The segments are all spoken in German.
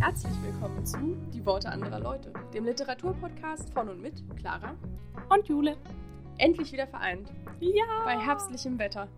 Herzlich willkommen zu Die Worte anderer Leute, dem Literaturpodcast von und mit Clara Und Jule. Endlich wieder vereint Ja. bei herbstlichem Wetter.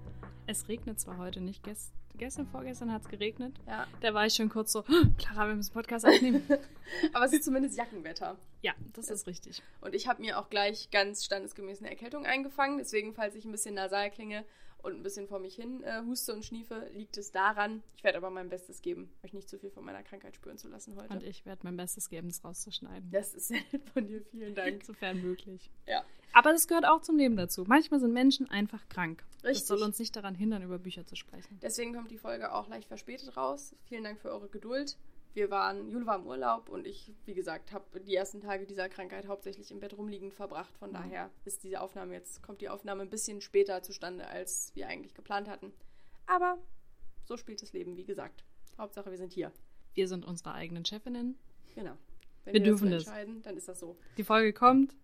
Es regnet zwar heute nicht. Gest gestern, vorgestern hat es geregnet. Ja, Da war ich schon kurz so, "Oh, Clara, wir müssen Podcast aufnehmen. aber es ist zumindest Jackenwetter. ja, das ist richtig. Und ich habe mir auch gleich ganz standesgemäß eine Erkältung eingefangen. Deswegen, falls ich ein bisschen nasal klinge und ein bisschen vor mich hin äh, huste und schniefe, liegt es daran. Ich werde aber mein Bestes geben, euch nicht zu viel von meiner Krankheit spüren zu lassen heute. Und ich werde mein Bestes geben, es rauszuschneiden. das ist sehr nett von dir. Vielen Dank. Sofern möglich. Ja. Aber das gehört auch zum Leben dazu. Manchmal sind Menschen einfach krank. Richtig. Das soll uns nicht daran hindern, über Bücher zu sprechen. Deswegen kommt die Folge auch leicht verspätet raus. Vielen Dank für eure Geduld. Wir waren, Jule war im Urlaub und ich, wie gesagt, habe die ersten Tage dieser Krankheit hauptsächlich im Bett rumliegend verbracht. Von Mhm. daher ist diese Aufnahme jetzt, kommt die Aufnahme ein bisschen später zustande, als wir eigentlich geplant hatten. Aber so spielt das Leben, wie gesagt. Hauptsache, wir sind hier. Wir sind unsere eigenen Chefinnen. Genau. Wenn Wir das dürfen das. entscheiden, dann ist das so. Die Folge kommt.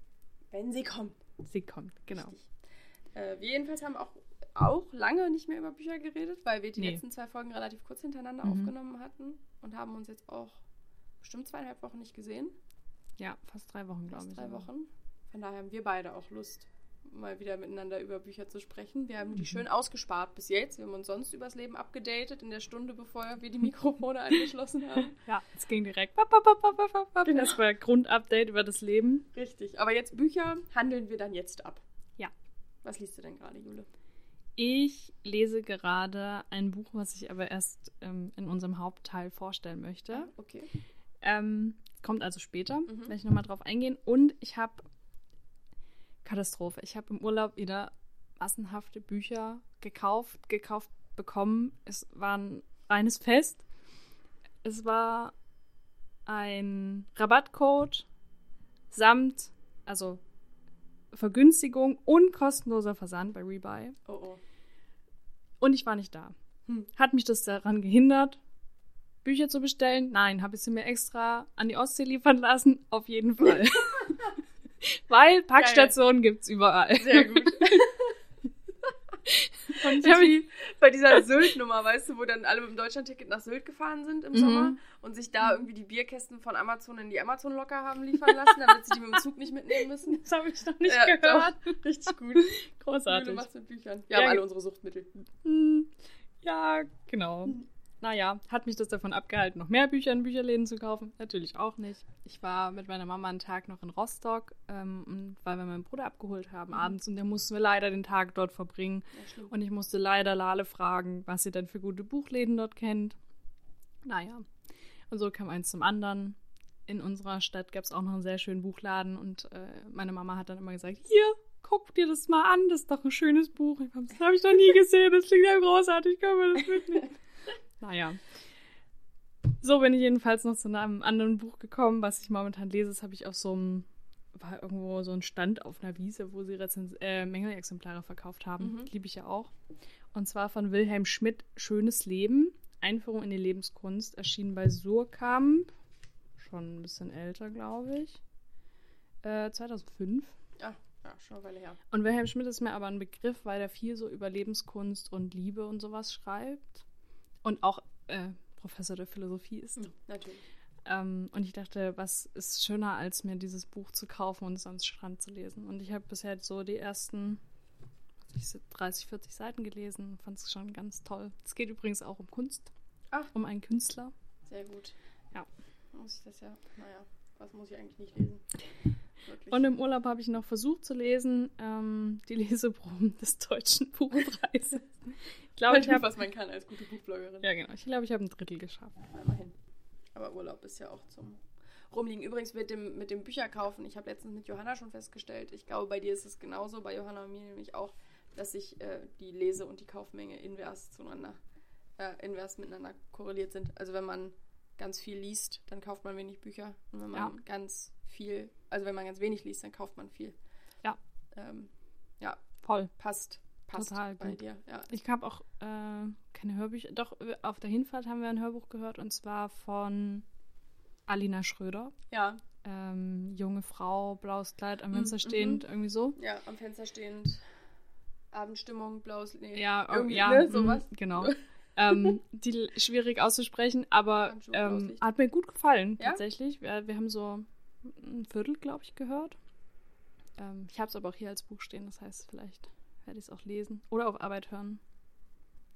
Wenn sie kommt. Sie kommt, genau. Äh, wir jedenfalls haben auch, auch lange nicht mehr über Bücher geredet, weil wir die Nee. letzten zwei Folgen relativ kurz hintereinander Mhm. aufgenommen hatten und haben uns jetzt auch bestimmt zweieinhalb Wochen nicht gesehen. Ja, fast drei Wochen, glaube Fast ich. drei aber. Wochen. Von daher haben wir beide auch Lust, mal wieder miteinander über Bücher zu sprechen. Wir haben die Mhm. schön ausgespart bis jetzt. Wir haben uns sonst übers Leben abgedatet in der Stunde, bevor wir die Mikrofone angeschlossen haben. Ja, es ging direkt. Bap, bap, bap. Genau. Das war Grundupdate über das Leben. Richtig. Aber jetzt Bücher handeln wir dann jetzt ab. Ja. Was liest du denn gerade, Jule? Ich lese gerade ein Buch, was ich aber erst ähm, in unserem Hauptteil vorstellen möchte. Okay. Ähm, kommt also später, Mhm. werde ich nochmal drauf eingehen. Und ich habe Katastrophe. Ich habe im Urlaub wieder massenhafte Bücher gekauft, gekauft bekommen. Es war ein reines Fest. Es war ein Rabattcode samt, also Vergünstigung und kostenloser Versand bei Rebuy. Oh oh. Und ich war nicht da. Hm. Hat mich das daran gehindert, Bücher zu bestellen? Nein, habe ich sie mir extra an die Ostsee liefern lassen? Auf jeden Fall. Weil Packstationen gibt's überall. Sehr gut. Und wie bei dieser Sylt-Nummer, weißt du, wo dann alle mit dem Deutschlandticket nach Sylt gefahren sind im Mhm. Sommer und sich da irgendwie die Bierkästen von Amazon in die Amazon-Locker haben liefern lassen, damit sie die mit dem Zug nicht mitnehmen müssen. Das habe ich noch nicht Ja, gehört. doch. Richtig gut. Großartig. Jule macht's mit Büchern. Wir Ja, haben alle unsere Suchtmittel. Hm, Ja, genau. Naja, hat mich das davon abgehalten, noch mehr Bücher in Bücherläden zu kaufen? Natürlich auch nicht. Ich war mit meiner Mama einen Tag noch in Rostock, ähm, weil wir meinen Bruder abgeholt haben abends und dann mussten wir leider den Tag dort verbringen. Und ich musste leider Lale fragen, was sie denn für gute Buchläden dort kennt. Naja, und so kam eins zum anderen. In unserer Stadt gab es auch noch einen sehr schönen Buchladen und äh, meine Mama hat dann immer gesagt, hier, guck dir das mal an, das ist doch ein schönes Buch. Das habe ich noch nie gesehen, das klingt ja großartig, können wir das mitnehmen? naja. So bin ich jedenfalls noch zu einem anderen Buch gekommen, was ich momentan lese. Das habe ich auf so einem, war irgendwo so ein Stand auf einer Wiese, wo sie Rezens äh, Mängelexemplare verkauft haben. Mhm. Liebe ich ja auch. Und zwar von Wilhelm Schmidt, Schönes Leben. Einführung in die Lebenskunst, erschienen bei Surkamp. Schon ein bisschen älter, glaube ich. Äh, 2005. Ja, ja, schon eine Weile her. Und Wilhelm Schmidt ist mir aber ein Begriff, weil er viel so über Lebenskunst und Liebe und sowas schreibt. Und auch äh, Professor der Philosophie ist. Hm, natürlich. Ähm, und ich dachte, was ist schöner, als mir dieses Buch zu kaufen und es ans Strand zu lesen. Und ich habe bisher so die ersten was weiß ich, 30, 40 Seiten gelesen. Fand es schon ganz toll. Es geht übrigens auch um Kunst. Ach. Um einen Künstler. Sehr gut. Ja. Muss ich das ja, naja, was muss ich eigentlich nicht lesen? Wirklich. Und im Urlaub habe ich noch versucht zu lesen, ähm, die Leseproben des Deutschen Buchpreises. Ich glaube, ich tut, habe was man kann als gute Buchbloggerin. ja genau, ich glaube, ich habe ein Drittel geschafft. Immerhin. Aber Urlaub ist ja auch zum Rumliegen. Übrigens mit dem, mit dem Bücherkaufen, ich habe letztens mit Johanna schon festgestellt, ich glaube, bei dir ist es genauso, bei Johanna und mir nämlich auch, dass sich äh, die Lese- und die Kaufmenge invers zueinander, äh, invers miteinander korreliert sind. Also wenn man ganz viel liest, dann kauft man wenig Bücher. Und wenn man Ja. ganz viel, also wenn man ganz wenig liest, dann kauft man viel. Ja. Ähm, Voll. passt. Passt Total bei gut. dir. Ja. Ich habe auch äh, keine Hörbücher. Doch, äh, auf der Hinfahrt haben wir ein Hörbuch gehört und zwar von Alina Schröder. ja. Ähm, junge Frau, blaues Kleid am Mhm, Fenster stehend, irgendwie so. Ja, am Fenster stehend. Abendstimmung, blaues. Nee, Ja, irgendwie, ja, ne, mhm, sowas. Genau. ähm, die schwierig auszusprechen, aber ähm, hat mir gut gefallen, Ja? tatsächlich. Wir, wir haben so ein Viertel, glaube ich, gehört. Ähm, ich habe es aber auch hier als Buch stehen, das heißt, vielleicht werde ich es auch lesen oder auf Arbeit hören.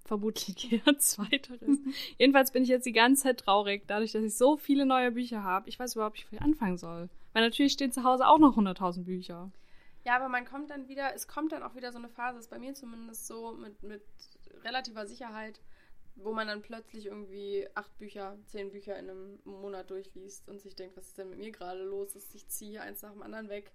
Vermutlich eher zweiteres. Jedenfalls bin ich jetzt die ganze Zeit traurig, dadurch, dass ich so viele neue Bücher habe. Ich weiß überhaupt nicht, wie ich anfangen soll. Weil natürlich stehen zu Hause auch noch 100.000 Bücher. Ja, aber man kommt dann wieder, es kommt dann auch wieder so eine Phase, ist bei mir zumindest so mit, mit relativer Sicherheit, wo man dann plötzlich irgendwie acht Bücher, zehn Bücher in einem Monat durchliest und sich denkt, was ist denn mit mir gerade los? Ist, ich ziehe eins nach dem anderen weg.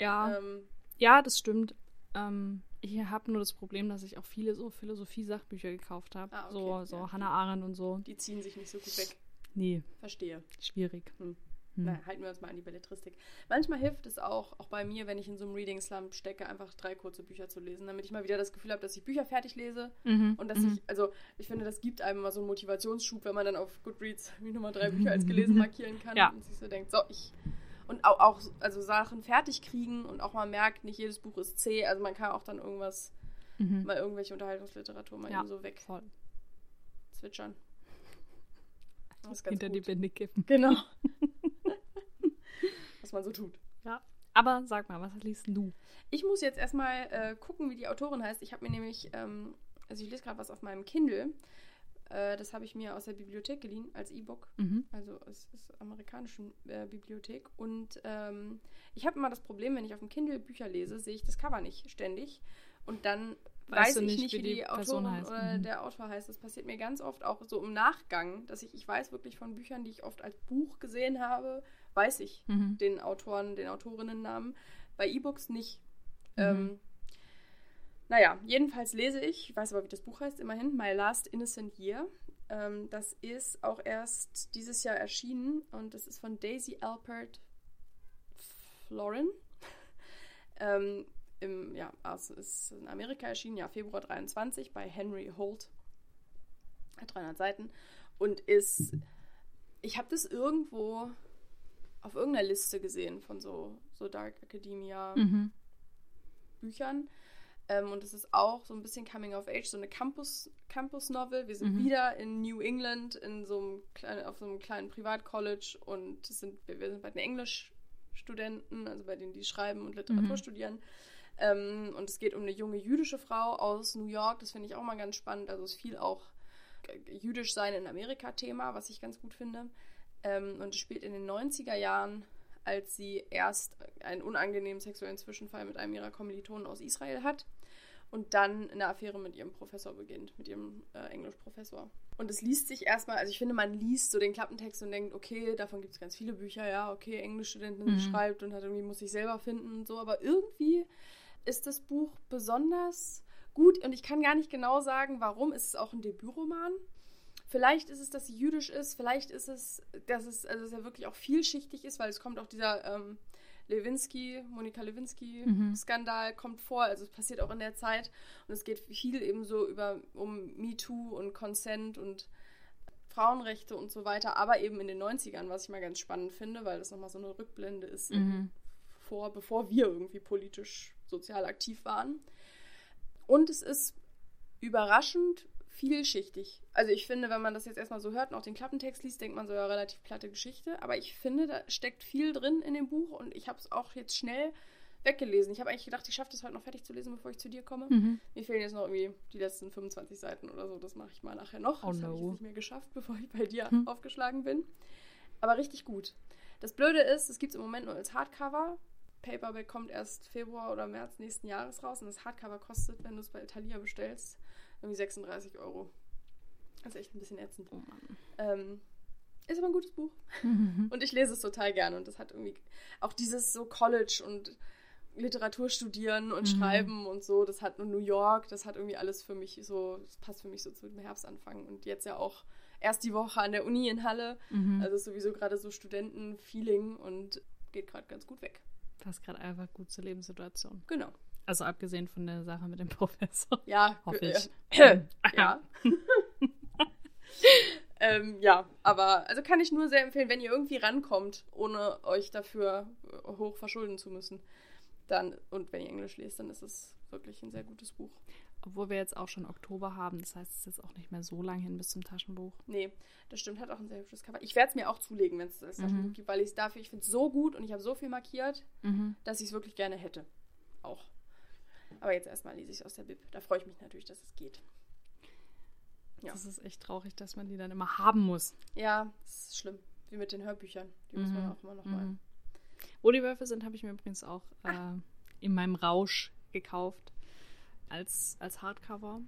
Ja, Ähm, ja, das stimmt. Ähm, ich habe nur das Problem, dass ich auch viele so Philosophie-Sachbücher gekauft habe. Ah, okay, So, so ja. Hannah Arendt und so. die ziehen sich nicht so gut weg. Nee, Verstehe. schwierig. Hm. Hm. Na, halten wir uns mal an die Belletristik. Manchmal hilft es auch, auch bei mir, wenn ich in so einem Reading Slump stecke, einfach drei kurze Bücher zu lesen, damit ich mal wieder das Gefühl habe, dass ich Bücher fertig lese Mhm. und dass mhm. ich, also ich finde, das gibt einem mal so einen Motivationsschub, wenn man dann auf Goodreads wie Nummer drei Bücher als gelesen markieren kann Ja. und sich so denkt, so, ich. Und auch, auch also Sachen fertig kriegen und auch mal merkt, nicht jedes Buch ist zäh. Also man kann auch dann irgendwas, Mhm. mal irgendwelche Unterhaltungsliteratur mal Ja. eben so Voll. wegzwitschern. Das ist ganz Hinter die gut. Bände kippen. Genau. Was man so tut. Ja. Aber sag mal, was liest du? Ich muss jetzt erstmal äh, gucken, wie die Autorin heißt. Ich habe mir nämlich, ähm, also ich lese gerade was auf meinem Kindle. Äh, das habe ich mir aus der Bibliothek geliehen als E-Book. Mhm. Also es ist amerikanischen äh, Bibliothek. Und ähm, ich habe immer das Problem, wenn ich auf dem Kindle Bücher lese, sehe ich das Cover nicht ständig. Und dann Weißt weiß ich nicht, nicht, wie wie die Autorin heißt. oder Mhm. der Autor heißt. Das passiert mir ganz oft auch so im Nachgang, dass ich, ich weiß wirklich von Büchern, die ich oft als Buch gesehen habe, weiß ich Mhm. den Autoren, den Autorinnennamen. Bei E-Books nicht. Mhm. Ähm, naja, jedenfalls lese ich, ich weiß aber, wie das Buch heißt, immerhin, My Last Innocent Year. Ähm, das ist auch erst dieses Jahr erschienen und das ist von Daisy Alpert Florin. ähm, im, ja, also ist in Amerika erschienen, ja, Februar 23 bei Henry Holt. Hat 300 Seiten und ist, ich habe das irgendwo auf irgendeiner Liste gesehen von so, so Dark Academia Mhm. Büchern. Ähm, und es ist auch so ein bisschen Coming of Age, so eine Campus, Campus-Novel. Wir sind Mhm. wieder in New England in so einem kleinen, auf so einem kleinen Privatcollege und sind, wir wir sind bei den Englischstudenten, also bei denen, die schreiben und Literatur Mhm. studieren. Ähm, und es geht um eine junge jüdische Frau aus New York. Das finde ich auch mal ganz spannend. Also es ist viel auch äh, jüdisch sein in Amerika Thema, was ich ganz gut finde. Ähm, und es spielt in den 90er Jahren, als sie erst einen unangenehmen sexuellen Zwischenfall mit einem ihrer Kommilitonen aus Israel hat und dann eine Affäre mit ihrem Professor beginnt, mit ihrem äh, Englischprofessor. Und es liest sich erstmal, also ich finde, man liest so den Klappentext und denkt, okay, davon gibt es ganz viele Bücher, ja, okay, Englischstudentin Mhm. schreibt und hat irgendwie, muss sich selber finden und so, aber irgendwie ist das Buch besonders gut und ich kann gar nicht genau sagen, warum. Es ist auch ein Debütroman. Vielleicht ist es, dass sie jüdisch ist, vielleicht ist es, dass es, also dass er wirklich auch vielschichtig ist, weil es kommt auch dieser ähm, Lewinsky, Monika Mhm. Lewinsky-Skandal kommt vor, also es passiert auch in der Zeit und es geht viel eben so über um MeToo und Consent und Frauenrechte und so weiter, aber eben in den 90ern, was ich mal ganz spannend finde, weil das nochmal so eine Rückblende ist Mhm. vor, bevor wir irgendwie politisch sozial aktiv waren. Und es ist überraschend vielschichtig. Also ich finde, wenn man das jetzt erstmal so hört und auch den Klappentext liest, denkt man so ja relativ platte Geschichte. Aber ich finde, da steckt viel drin in dem Buch und ich habe es auch jetzt schnell weggelesen. Ich habe eigentlich gedacht, ich schaffe das heute noch fertig zu lesen, bevor ich zu dir komme. Mhm. Mir fehlen jetzt noch irgendwie die letzten 25 Seiten oder so. Das mache ich mal nachher noch. Oh das habe ich jetzt nicht mehr geschafft, bevor ich bei dir Hm. aufgeschlagen bin. Aber richtig gut. Das Blöde ist, es gibt es im Moment nur als Hardcover. Paperback kommt erst Februar oder März nächsten Jahres raus und das Hardcover kostet, wenn du es bei Thalia bestellst, irgendwie 36 Euro. Das ist echt ein bisschen ätzend. Oh. Ähm, ist aber ein gutes Buch. Mhm. Und ich lese es total gerne. Und das hat irgendwie auch dieses so College und Literatur studieren und Mhm. schreiben und so, das hat nur New York, das hat irgendwie alles für mich so, das passt für mich so zu dem Herbstanfang. Und jetzt ja auch erst die Woche an der Uni in Halle. Mhm. Also sowieso gerade so Studentenfeeling und geht gerade ganz gut weg. Passt gerade einfach gut zur Lebenssituation. Genau. Also abgesehen von der Sache mit dem Professor. Ja, Hoffe äh, ich. ja. ähm, ja, aber also kann ich nur sehr empfehlen, wenn ihr irgendwie rankommt, ohne euch dafür äh, hoch verschulden zu müssen. dann, und wenn ihr Englisch lest, dann ist es wirklich ein sehr gutes Buch. Obwohl wir jetzt auch schon Oktober haben, das heißt, es ist jetzt auch nicht mehr so lang hin bis zum Taschenbuch. Nee, das stimmt, hat auch ein sehr hübsches Cover. Ich werde es mir auch zulegen, wenn es das Taschenbuch gibt, weil ich es dafür, ich finde es so gut und ich habe so viel markiert, dass ich es wirklich gerne hätte. Auch. Aber jetzt erstmal lese ich es aus der Bib. Da freue ich mich natürlich, dass es geht. Ja. Das ist echt traurig, dass man die dann immer haben muss. Ja, das ist schlimm. Wie mit den Hörbüchern. Die muss man auch immer noch mal. Mhm. Wo die Wölfe sind, habe ich mir übrigens auch äh, in meinem Rausch gekauft. Als, als Hardcover.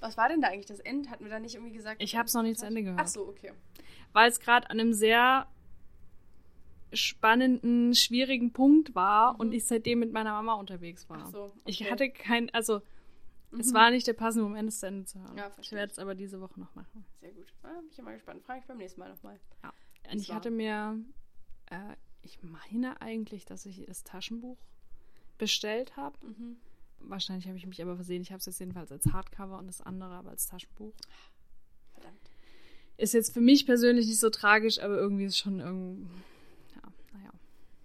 Was war denn da eigentlich das End? Hatten wir da nicht irgendwie gesagt? Ich habe es noch nicht zu? Ende gehört. Ach so, okay. Weil es gerade an einem sehr spannenden, schwierigen Punkt war und ich seitdem mit meiner Mama unterwegs war. Mhm. Ach so, Ich okay. hatte kein, also es Mhm. war nicht der passende Moment, es zu Ende zu hören. Ja, ich werde ich. es aber diese Woche noch machen. Sehr gut. Ah, bin ich mal gespannt. Frage ich beim nächsten Mal nochmal. Ja. Und ich war- hatte mir, äh, ich meine eigentlich, dass ich das Taschenbuch bestellt habe. Mhm. Wahrscheinlich habe ich mich aber versehen. Ich habe es jetzt jedenfalls als Hardcover und das andere aber als Taschenbuch. Verdammt. Ist jetzt für mich persönlich nicht so tragisch, aber irgendwie ist schon irgendwie.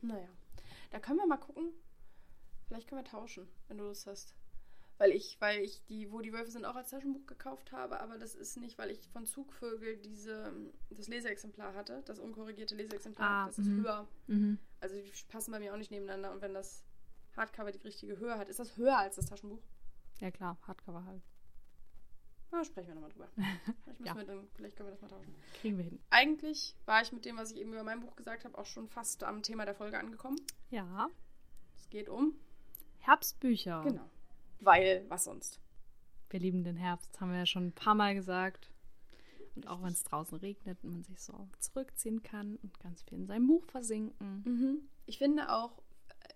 Ja, naja. Naja. Da können wir mal gucken. Vielleicht können wir tauschen, wenn du Lust hast. Weil ich, weil ich die, wo die Wölfe sind, auch als Taschenbuch gekauft habe, aber das ist nicht, weil ich von Zugvögel diese, das Leseexemplar hatte, das unkorrigierte Leseexemplar. Ah, das ist mhm. höher. Mhm. Also die passen bei mir auch nicht nebeneinander. Und wenn das Hardcover die richtige Höhe hat, ist das höher als das Taschenbuch? Ja, klar, Hardcover halt. Na, sprechen wir nochmal drüber. Vielleicht, Ja. wir dann, vielleicht können wir das mal tauschen. Kriegen wir hin. Eigentlich war ich mit dem, was ich eben über mein Buch gesagt habe, auch schon fast am Thema der Folge angekommen. Ja. Es geht um. Herbstbücher. Genau. Weil, was sonst? Wir lieben den Herbst, haben wir ja schon ein paar Mal gesagt. Und auch wenn es draußen regnet und man sich so zurückziehen kann und ganz viel in seinem Buch versinken. Mhm. Ich finde auch,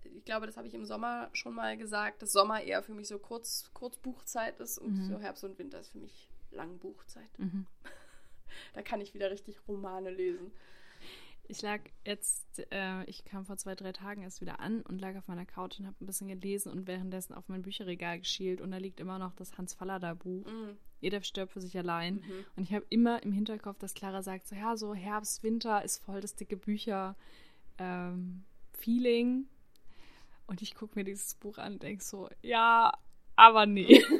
ich glaube, das habe ich im Sommer schon mal gesagt, dass Sommer eher für mich so kurz, Kurzbuchzeit ist und Mhm. so Herbst und Winter ist für mich Langbuchzeit. Mhm. Da kann ich wieder richtig Romane lesen. Ich lag jetzt, äh, ich kam vor zwei, drei Tagen erst wieder an und lag auf meiner Couch und habe ein bisschen gelesen und währenddessen auf mein Bücherregal geschielt und da liegt immer noch das Hans Fallada Buch. Mhm. Jeder stirbt für sich allein. Mhm. Und ich habe immer im Hinterkopf, dass Clara sagt, so ja, so Herbst, Winter ist voll das dicke Bücher ähm, Feeling. Und ich gucke mir dieses Buch an und denke so, ja, aber nee.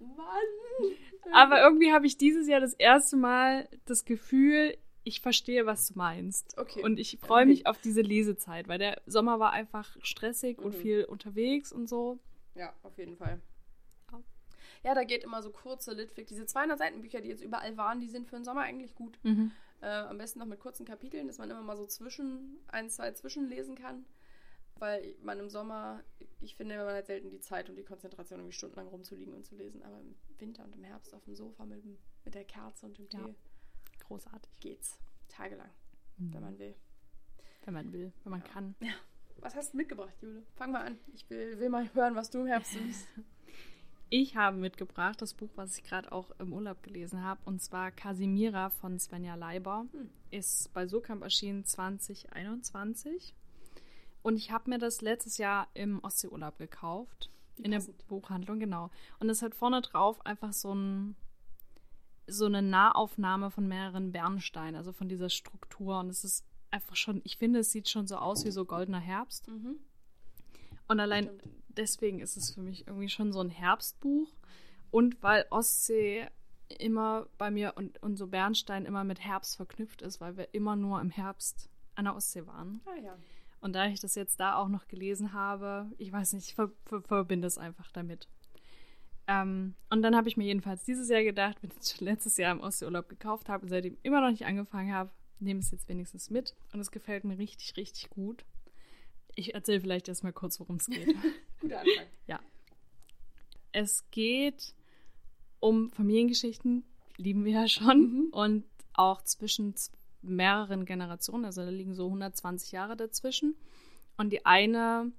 Mann! aber irgendwie habe ich dieses Jahr das erste Mal das Gefühl, ich verstehe, was du meinst. Okay. Und ich freue mich auf diese Lesezeit, weil der Sommer war einfach stressig und Mhm. viel unterwegs und so. Ja, auf jeden Fall. Ja. Da geht immer so kurze Litfic. Diese 200 Seiten Bücher, die jetzt überall waren, die sind für den Sommer eigentlich gut. Äh, am besten noch mit kurzen Kapiteln, dass man immer mal so zwischen, ein, zwei zwischenlesen kann. Weil man im Sommer, ich finde, man hat selten die Zeit und die Konzentration, irgendwie stundenlang rumzuliegen und zu lesen. Aber im Winter und im Herbst auf dem Sofa mit, dem, mit der Kerze und dem Tee Ja. Großartig. geht's. Tagelang, wenn man will. Wenn man will, wenn man Ja. kann. Was hast du mitgebracht, Jule? Fang mal an. Ich will, will mal hören, was du im Herbst liest. Ich habe mitgebracht das Buch, was ich gerade auch im Urlaub gelesen habe, und zwar Casimira von Svenja Leiber. Hm. Ist bei Sokamp erschienen 2021. Und ich habe mir das letztes Jahr im Ostseeurlaub gekauft. Wie in der passend. Buchhandlung, genau. Und es hat vorne drauf einfach so ein so eine Nahaufnahme von mehreren Bernsteinen, also von dieser Struktur. Und es ist einfach schon, ich finde, es sieht schon so aus wie so goldener Herbst. Mhm. Und allein deswegen ist es für mich irgendwie schon so ein Herbstbuch. Und weil Ostsee immer bei mir und, und so Bernstein immer mit Herbst verknüpft ist, weil wir immer nur im Herbst an der Ostsee waren. Ah ja. Und da ich das jetzt da auch noch gelesen habe, ich weiß nicht, ich ver ver verbinde es einfach damit. Ähm, und dann habe ich mir jedenfalls dieses Jahr gedacht, wenn ich es schon letztes Jahr im Ostseeurlaub gekauft habe und seitdem immer noch nicht angefangen habe, nehme ich es jetzt wenigstens mit. Und es gefällt mir richtig, richtig gut. Ich erzähle vielleicht erstmal kurz, worum es geht. Guter Anfang. es geht um Familiengeschichten, lieben wir ja schon, Mhm. und auch zwischen mehreren Generationen, also da liegen so 120 Jahre dazwischen. Und die eine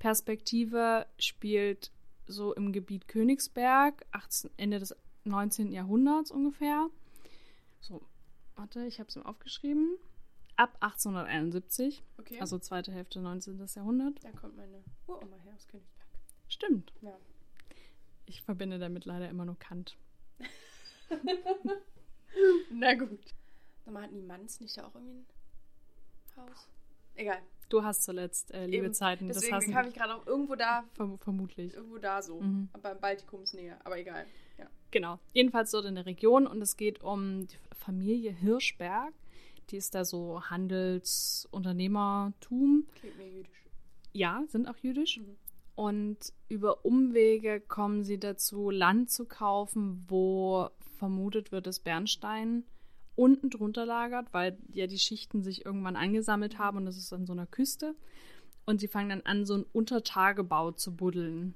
Perspektive spielt so im Gebiet Königsberg, 18, Ende des 19. Jahrhunderts ungefähr. So, warte, ich habe es mir aufgeschrieben. Ab 1871, Okay. also zweite Hälfte 19. Jahrhundert. da kommt meine Uroma her aus Königsberg. Stimmt. Ja. Ich verbinde damit leider immer nur Kant. Na gut. Sag mal, hat Niemanns nicht da auch irgendwie ein Haus? Egal. Du hast zuletzt äh, liebe Eben. Zeiten. Das Deswegen hast kam ich gerade auch irgendwo da, verm vermutlich. irgendwo da so, Mhm. beim Baltikumsnähe, aber egal. Ja. Genau. Jedenfalls dort in der Region und es geht um die Familie Hirschberg. Die ist da so Handelsunternehmertum. Klingt mir jüdisch. Ja, sind auch jüdisch. Mhm. Und über Umwege kommen sie dazu, Land zu kaufen, wo vermutet wird, dass Bernstein unten drunter lagert, weil ja die Schichten sich irgendwann angesammelt haben und das ist an so einer Küste. Und sie fangen dann an, so einen Untertagebau zu buddeln,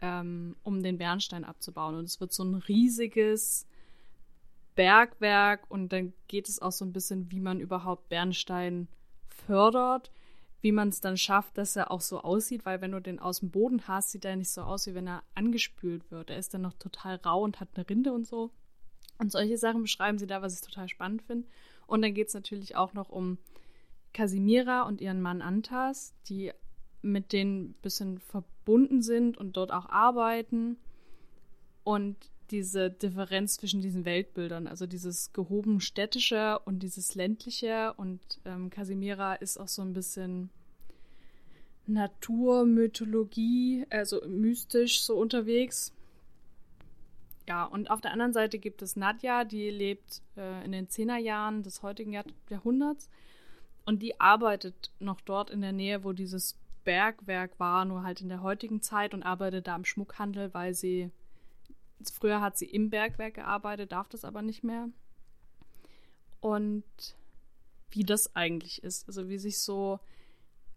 ähm, um den Bernstein abzubauen. Und es wird so ein riesiges Bergwerk und dann geht es auch so ein bisschen, wie man überhaupt Bernstein fördert, wie man es dann schafft, dass er auch so aussieht, weil wenn du den aus dem Boden hast, sieht er nicht so aus, wie wenn er angespült wird. Er ist dann noch total rau und hat eine Rinde und so. Und solche Sachen beschreiben sie da, was ich total spannend finde. Und dann geht es natürlich auch noch um Casimira und ihren Mann Antas, die mit denen ein bisschen verbunden sind und dort auch arbeiten. Und diese Differenz zwischen diesen Weltbildern, also dieses gehoben städtische und dieses ländliche. Und ähm, Casimira ist auch so ein bisschen Naturmythologie, also mystisch so unterwegs. Ja, und auf der anderen Seite gibt es Nadja, die lebt äh, in den Zehnerjahren des heutigen Jahr Jahrhunderts und die arbeitet noch dort in der Nähe, wo dieses Bergwerk war, nur halt in der heutigen Zeit und arbeitet da im Schmuckhandel, weil sie früher hat sie im Bergwerk gearbeitet, darf das aber nicht mehr. Und wie das eigentlich ist, also wie sich so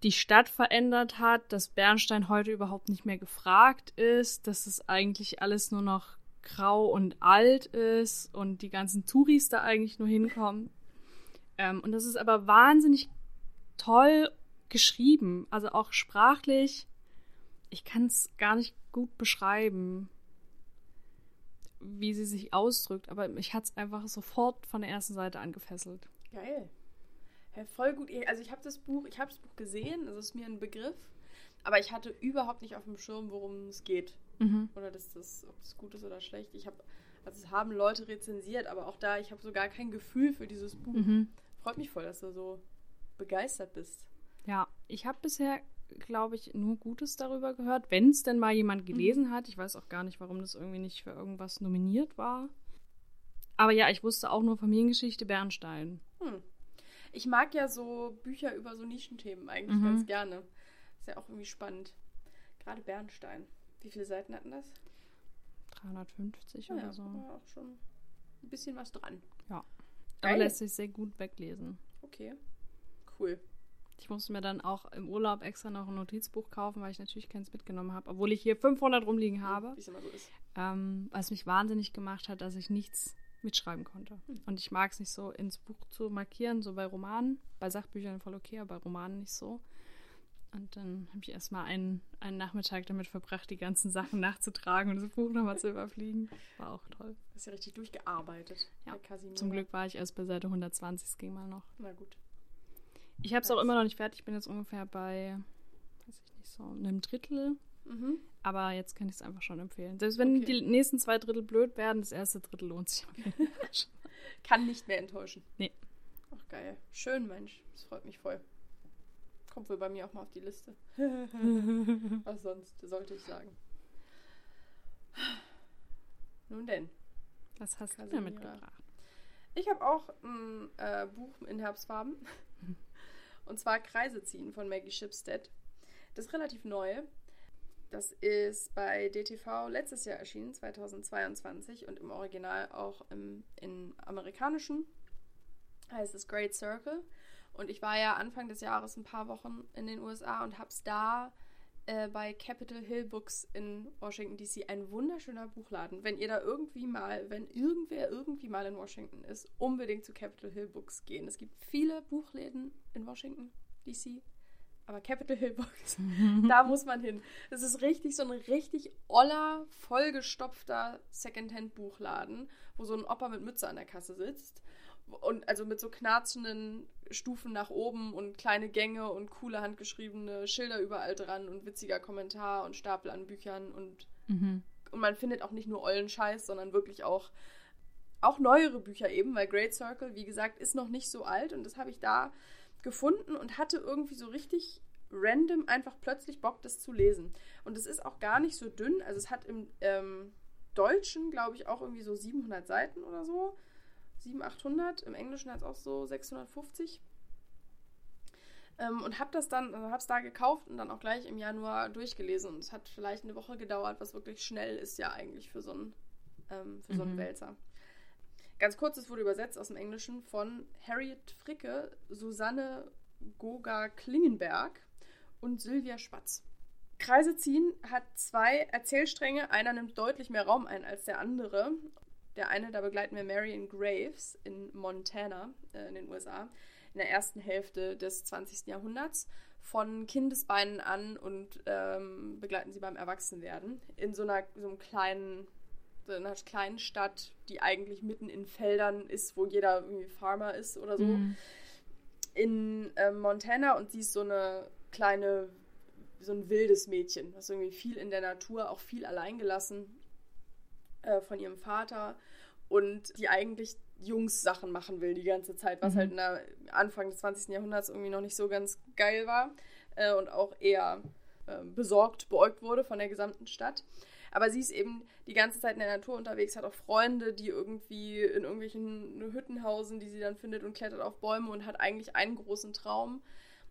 die Stadt verändert hat, dass Bernstein heute überhaupt nicht mehr gefragt ist, dass es eigentlich alles nur noch grau und alt ist und die ganzen Touris da eigentlich nur hinkommen. Ähm, und das ist aber wahnsinnig toll geschrieben, also auch sprachlich. Ich kann es gar nicht gut beschreiben, wie sie sich ausdrückt, aber mich hat es einfach sofort von der ersten Seite angefesselt. Geil. Ja, voll gut. Also ich habe das Buch, ich habe das Buch gesehen, das ist mir ein Begriff, aber ich hatte überhaupt nicht auf dem Schirm, worum es geht. Mhm. Oder dass das, ob es gut ist oder schlecht. Ich habe, also es haben Leute rezensiert, aber auch da, ich habe so gar kein Gefühl für dieses Buch. Mhm. Freut mich voll, dass du so begeistert bist. Ja, ich habe bisher, glaube ich, nur Gutes darüber gehört, wenn es denn mal jemand gelesen hat. Ich weiß auch gar nicht, warum das irgendwie nicht für irgendwas nominiert war. Aber ja, ich wusste auch nur Familiengeschichte Bernstein. Hm. Ich mag ja so Bücher über so Nischenthemen eigentlich Mhm. ganz gerne. Ist ja auch irgendwie spannend. Gerade Bernstein. Wie viele Seiten hatten das? 350 Ah oder ja, so. war auch schon ein bisschen was dran. Aber Geil. lässt sich sehr gut weglesen. Okay. Cool. Ich musste mir dann auch im Urlaub extra noch ein Notizbuch kaufen, weil ich natürlich keins mitgenommen habe, obwohl ich hier 500 rumliegen habe. Wie es immer so ist. ähm, was mich wahnsinnig gemacht hat, dass ich nichts mitschreiben konnte. Und ich mag es nicht so, ins Buch zu markieren, so bei Romanen. Bei Sachbüchern voll okay, aber bei Romanen nicht so. Und dann habe ich erstmal einen, einen Nachmittag damit verbracht, die ganzen Sachen nachzutragen und das Buch nochmal zu überfliegen. War auch toll. Hast ja richtig durchgearbeitet. Ja. Zum Glück war ich erst bei Seite 120, es ging mal noch. Na gut. Ich habe es auch immer noch nicht fertig, ich bin jetzt ungefähr bei, weiß ich nicht, so einem Drittel. Mhm. Aber jetzt kann ich es einfach schon empfehlen. Selbst wenn Okay. die nächsten zwei Drittel blöd werden, das erste Drittel lohnt sich. Kann nicht mehr enttäuschen. Nee. Ach geil. Schön, Mensch. Das freut mich voll. Kommt wohl bei mir auch mal auf die Liste. Was sonst, sollte ich sagen. Nun denn. Was hast du Casimira. denn mitgebracht? Ich habe auch ein äh, Buch in Herbstfarben. Und zwar Kreise ziehen von Maggie Shipstead. Das ist relativ neu. Das ist bei DTV letztes Jahr erschienen, 2022, und im Original auch im in amerikanischen. Heißt es Great Circle. Und ich war ja Anfang des Jahres ein paar Wochen in den USA und habe es da äh, bei Capitol Hill Books in Washington DC. Ein wunderschöner Buchladen. Wenn ihr da irgendwie mal, wenn irgendwer irgendwie mal in Washington ist, unbedingt zu Capitol Hill Books gehen. Es gibt viele Buchläden in Washington DC. Aber Capitol Hill Books, da muss man hin. Das ist richtig so ein richtig oller, vollgestopfter Secondhand-Buchladen, wo so ein Opa mit Mütze an der Kasse sitzt. Und also mit so knarzenden Stufen nach oben und kleine Gänge und coole handgeschriebene Schilder überall dran und witziger Kommentar und Stapel an Büchern und, Mhm. und man findet auch nicht nur ollen Scheiß, sondern wirklich auch, auch neuere Bücher eben, weil Great Circle, wie gesagt, ist noch nicht so alt und das habe ich da gefunden und hatte irgendwie so richtig random einfach plötzlich Bock, das zu lesen. Und es ist auch gar nicht so dünn. Also es hat im ähm, Deutschen, glaube ich, auch irgendwie so 700 Seiten oder so. 700, 800. Im Englischen hat es auch so 650. Ähm, und habe das dann, also habe es da gekauft und dann auch gleich im Januar durchgelesen. Und es hat vielleicht eine Woche gedauert, was wirklich schnell ist ja eigentlich für so einen, ähm, für mhm. so einen Wälzer. Ganz kurz, es wurde übersetzt aus dem Englischen von Harriet Fricke, Susanne Goga Klingenberg und Sylvia Spatz. Kreise ziehen hat zwei Erzählstränge. Einer nimmt deutlich mehr Raum ein als der andere. Der eine, da begleiten wir Marion Graves in Montana äh, in den USA in der ersten Hälfte des 20. Jahrhunderts von Kindesbeinen an und ähm, begleiten sie beim Erwachsenwerden in so einer so einem kleinen so einer kleinen Stadt, die eigentlich mitten in Feldern ist, wo jeder irgendwie Farmer ist oder so. Mhm. In äh, Montana und sie ist so eine kleine, so ein wildes Mädchen, das irgendwie viel in der Natur, auch viel alleingelassen äh, von ihrem Vater und die eigentlich Jungs-Sachen machen will die ganze Zeit, was mhm. halt in der Anfang des 20. Jahrhunderts irgendwie noch nicht so ganz geil war äh, und auch eher äh, besorgt, beäugt wurde von der gesamten Stadt. Aber sie ist eben die ganze Zeit in der Natur unterwegs, hat auch Freunde, die irgendwie in irgendwelchen Hütten hausen, die sie dann findet und klettert auf Bäume und hat eigentlich einen großen Traum.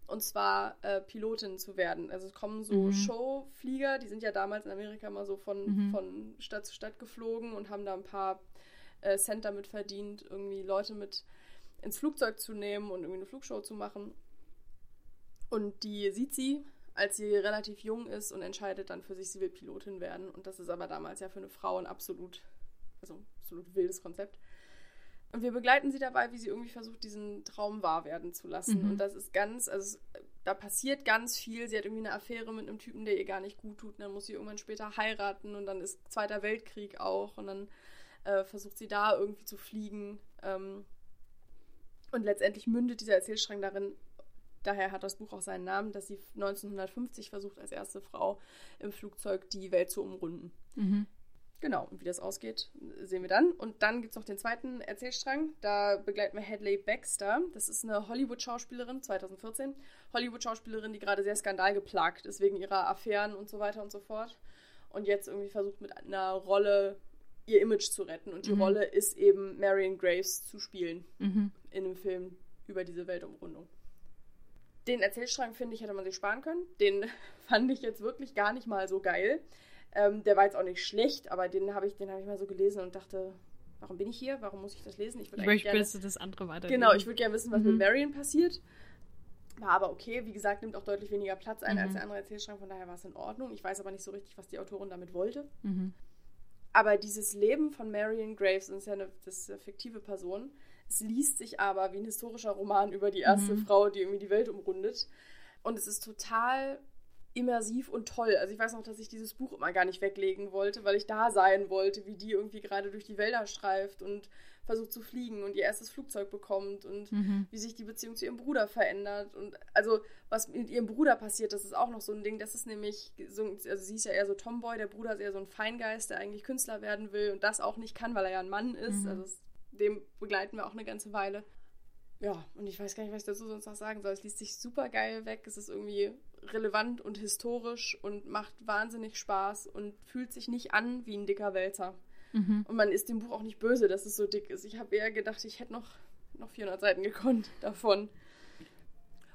Und zwar äh, Pilotin zu werden. Also es kommen so mhm. Showflieger, die sind ja damals in Amerika mal so von, mhm. von Stadt zu Stadt geflogen und haben da ein paar äh, Cent damit verdient, irgendwie Leute mit ins Flugzeug zu nehmen und irgendwie eine Flugshow zu machen. Und die sieht sie, als sie relativ jung ist und entscheidet dann für sich, sie will Pilotin werden. Und das ist aber damals ja für eine Frau ein absolut, also absolut wildes Konzept. Und wir begleiten sie dabei, wie sie irgendwie versucht, diesen Traum wahr werden zu lassen. Mhm. Und das ist ganz, also da passiert ganz viel. Sie hat irgendwie eine Affäre mit einem Typen, der ihr gar nicht gut tut. Und dann muss sie irgendwann später heiraten und dann ist Zweiter Weltkrieg auch. Und dann äh, versucht sie da irgendwie zu fliegen. Ähm, und letztendlich mündet dieser Erzählstrang darin, daher hat das Buch auch seinen Namen, dass sie 1950 versucht, als erste Frau im Flugzeug die Welt zu umrunden. Mhm. Genau, und wie das ausgeht, sehen wir dann. Und dann gibt es noch den zweiten Erzählstrang. Da begleiten wir Hadley Baxter. Das ist eine Hollywood-Schauspielerin, 2014. Hollywood-Schauspielerin, die gerade sehr skandalgeplagt ist wegen ihrer Affären und so weiter und so fort. Und jetzt irgendwie versucht mit einer Rolle ihr Image zu retten. Und die mhm. Rolle ist eben Marion Graves zu spielen mhm. in einem Film über diese Weltumrundung. Den Erzählstrang, finde ich, hätte man sich sparen können. Den fand ich jetzt wirklich gar nicht mal so geil. Ähm, der war jetzt auch nicht schlecht, aber den habe ich, hab ich mal so gelesen und dachte, warum bin ich hier? Warum muss ich das lesen? Ich würde eigentlich gerne, das andere weiter. Genau, ich würde gerne wissen, was mhm. mit Marion passiert. War aber okay, wie gesagt, nimmt auch deutlich weniger Platz ein mhm. als der andere Erzählstrang, von daher war es in Ordnung. Ich weiß aber nicht so richtig, was die Autorin damit wollte. Mhm. Aber dieses Leben von Marion Graves, das ist ja eine, das ist eine fiktive Person, es liest sich aber wie ein historischer Roman über die erste mhm. Frau, die irgendwie die Welt umrundet. Und es ist total immersiv und toll. Also ich weiß noch, dass ich dieses Buch immer gar nicht weglegen wollte, weil ich da sein wollte, wie die irgendwie gerade durch die Wälder streift und versucht zu fliegen und ihr erstes Flugzeug bekommt und mhm. wie sich die Beziehung zu ihrem Bruder verändert. Und also was mit ihrem Bruder passiert, das ist auch noch so ein Ding. Das ist nämlich, so, also sie ist ja eher so Tomboy, der Bruder ist eher so ein Feingeist, der eigentlich Künstler werden will und das auch nicht kann, weil er ja ein Mann ist. Mhm. Also es, dem begleiten wir auch eine ganze Weile. Ja, und ich weiß gar nicht, was ich dazu sonst noch sagen soll. Es liest sich super geil weg. Es ist irgendwie relevant und historisch und macht wahnsinnig Spaß und fühlt sich nicht an wie ein dicker Wälzer. Mhm. Und man ist dem Buch auch nicht böse, dass es so dick ist. Ich habe eher gedacht, ich hätte noch, noch 400 Seiten gekonnt davon.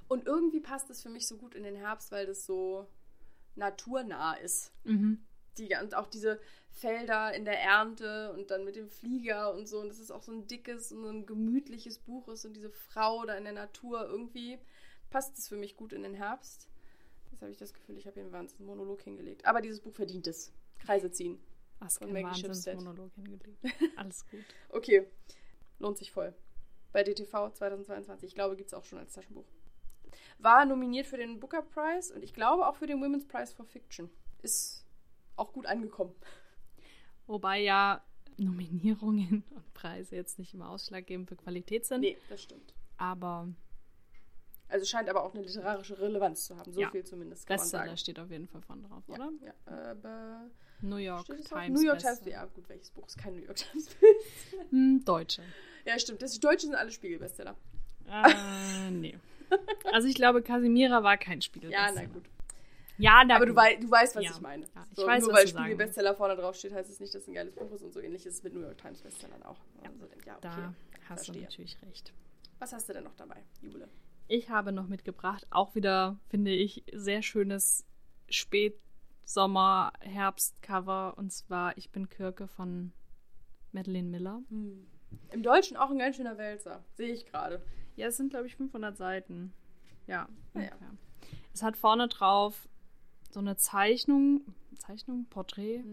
Und irgendwie passt es für mich so gut in den Herbst, weil das so naturnah ist. Mhm. Die, und auch diese Felder in der Ernte und dann mit dem Flieger und so. Und das ist auch so ein dickes und so ein gemütliches Buch ist und diese Frau da in der Natur. Irgendwie passt es für mich gut in den Herbst. Jetzt habe ich das Gefühl, ich habe hier einen Wahnsinns-Monolog hingelegt. Aber dieses Buch verdient es. Kreise ziehen. Was kein Wahnsinnsmonolog hingelegt. Alles gut. okay. Lohnt sich voll. Bei DTV 2022. Ich glaube, gibt es auch schon als Taschenbuch. War nominiert für den Booker Prize und ich glaube auch für den Women's Prize for Fiction. Ist auch gut angekommen. Wobei ja Nominierungen und Preise jetzt nicht immer ausschlaggebend für Qualität sind. Nee, das stimmt. Aber. Also scheint aber auch eine literarische Relevanz zu haben. So ja. viel zumindest. Kann Bestseller steht auf jeden Fall von drauf, ja, oder? Ja, aber New York Times. New York Times, ja gut, welches Buch ist kein New York Times? hm, Deutsche. Ja, stimmt. Das Deutsche sind alle Spiegelbestseller. Äh, nee. Also ich glaube, Casimira war kein Spiegel. Ja, na gut. Ja, na Aber du, gut. wei du weißt, was Ja. ich meine. Ja, ich so, weiß, nur weil du Spiegel-Bestseller vorne drauf steht, heißt es nicht, dass es ein geiles Buch ist und so ähnlich ist es mit New York Times Bestsellern auch. Ja, so denkt, ja okay. Da hast verstehe. du natürlich recht. Was hast du denn noch dabei, Jule? Ich habe noch mitgebracht, auch wieder, finde ich, sehr schönes Spätsommer-Herbst-Cover. Und zwar Ich bin Kirke von Madeleine Miller. Im Deutschen auch ein ganz schöner Wälzer. Sehe ich gerade. Ja, es sind, glaube ich, 500 Seiten. Ja. Ah ja. Es hat vorne drauf so eine Zeichnung, Zeichnung, Porträt,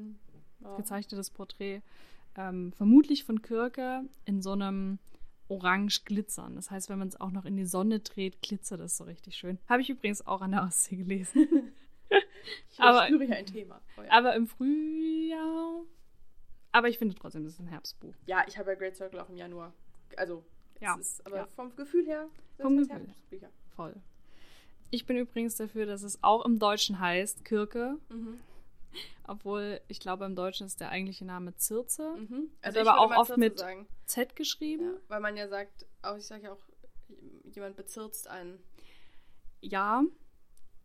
Ja. gezeichnetes Porträt, ähm, vermutlich von Kirke in so einem orange glitzern. Das heißt, wenn man es auch noch in die Sonne dreht, glitzert es so richtig schön. Habe ich übrigens auch an der Ostsee gelesen. Ich Aber- spüre hier ein Thema. Oh, ja. Aber im Frühjahr. Aber ich finde trotzdem, das ist ein Herbstbuch. ja, ich habe ja Great Circle auch im Januar. Also, Ja, es ist, aber ja. vom Gefühl her Vom Gefühl. Herbstbücher. Voll. Ich bin übrigens dafür, dass es auch im Deutschen heißt Kirke. Mhm. Obwohl, ich glaube, im Deutschen ist der eigentliche Name Zirze. Mhm. Ich aber auch oft Zirze mit Sagen. Z geschrieben. Ja, weil man ja sagt, auch ich sage ja auch, jemand bezirzt einen. Ja.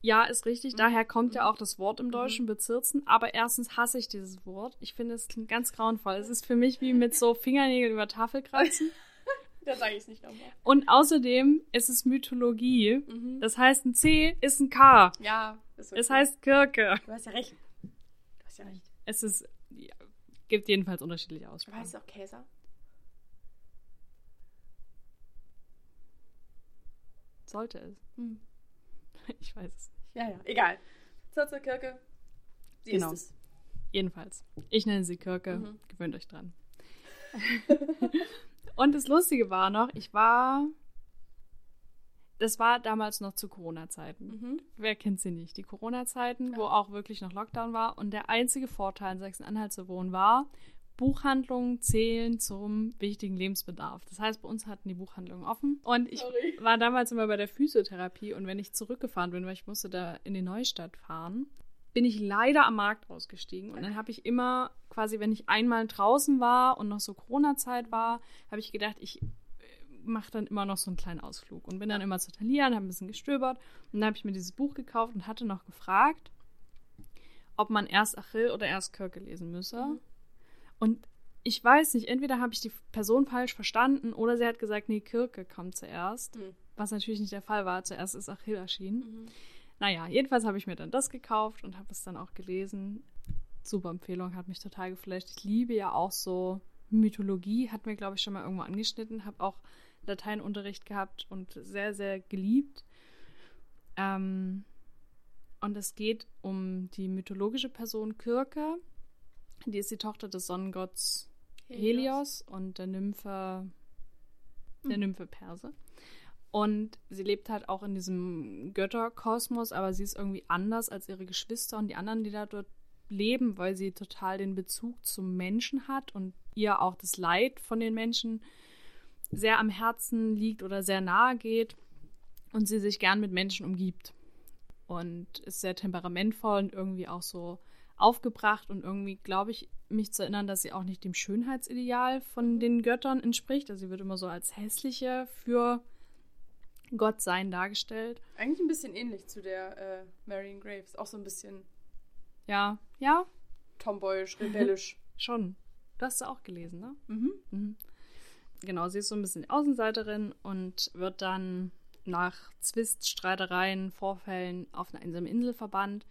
Ja, ist richtig. Mhm. Daher kommt ja auch das Wort im Deutschen, bezirzen. Aber erstens hasse ich dieses Wort. Ich finde, es klingt ganz grauenvoll. Es ist für mich wie mit so Fingernägeln über Tafel kratzen. Da sage ich es nicht nochmal. Und außerdem ist es Mythologie. Mhm. Das heißt, ein C ist ein K. Ja, ist okay. Es heißt Kirke. Du hast ja recht. Ja recht. Es ist, ja, gibt jedenfalls unterschiedliche Aussprachen. heißt es auch Käser? Sollte es. Hm. Ich weiß es nicht. Ja, ja. Egal. Zirze Kirke. Sie Genau. ist es. Jedenfalls. Ich nenne sie Kirke. Mhm. Gewöhnt euch dran. Und das Lustige war noch, ich war. Das war damals noch zu Corona-Zeiten. Mhm. Wer kennt sie nicht? Die Corona-Zeiten, wo auch wirklich noch Lockdown war. Und der einzige Vorteil, in Sachsen-Anhalt zu wohnen, war, Buchhandlungen zählen zum wichtigen Lebensbedarf. Das heißt, bei uns hatten die Buchhandlungen offen. Und ich Sorry. war damals immer bei der Physiotherapie. Und wenn ich zurückgefahren bin, weil ich musste da in die Neustadt fahren, bin ich leider am Markt ausgestiegen. Und dann habe ich immer quasi, wenn ich einmal draußen war und noch so Corona-Zeit war, habe ich gedacht, ich mache dann immer noch so einen kleinen Ausflug und bin dann immer zu Thalia und habe ein bisschen gestöbert. Und dann habe ich mir dieses Buch gekauft und hatte noch gefragt, ob man erst Achill oder erst Kirke lesen müsse. Mhm. Und ich weiß nicht, entweder habe ich die Person falsch verstanden oder sie hat gesagt, nee, Kirke kommt zuerst. Mhm. Was natürlich nicht der Fall war. Zuerst ist Achill erschienen. Mhm. Naja, jedenfalls habe ich mir dann das gekauft und habe es dann auch gelesen. Super Empfehlung, hat mich total geflasht. Ich liebe ja auch so Mythologie, hat mir, glaube ich, schon mal irgendwo angeschnitten. Habe auch Lateinunterricht gehabt und sehr, sehr geliebt. Ähm, und es geht um die mythologische Person Kirke. Die ist die Tochter des Sonnengotts Helios und der Nymphe, der Hm. Nymphe Perse. Und sie lebt halt auch in diesem Götterkosmos, aber sie ist irgendwie anders als ihre Geschwister und die anderen, die da dort leben, weil sie total den Bezug zum Menschen hat und ihr auch das Leid von den Menschen sehr am Herzen liegt oder sehr nahe geht und sie sich gern mit Menschen umgibt. Und ist sehr temperamentvoll und irgendwie auch so aufgebracht und irgendwie glaube ich, mich zu erinnern, dass sie auch nicht dem Schönheitsideal von den Göttern entspricht. Also sie wird immer so als hässliche für Gott sein dargestellt. Eigentlich ein bisschen ähnlich zu der äh, Marion Graves. Auch so ein bisschen Ja, ja, tomboyisch, rebellisch. schon. Du hast sie auch gelesen, ne? mhm. Mhm. Genau, sie ist so ein bisschen die Außenseiterin und wird dann nach Zwist, Streitereien, Vorfällen auf eine einsame Insel verbannt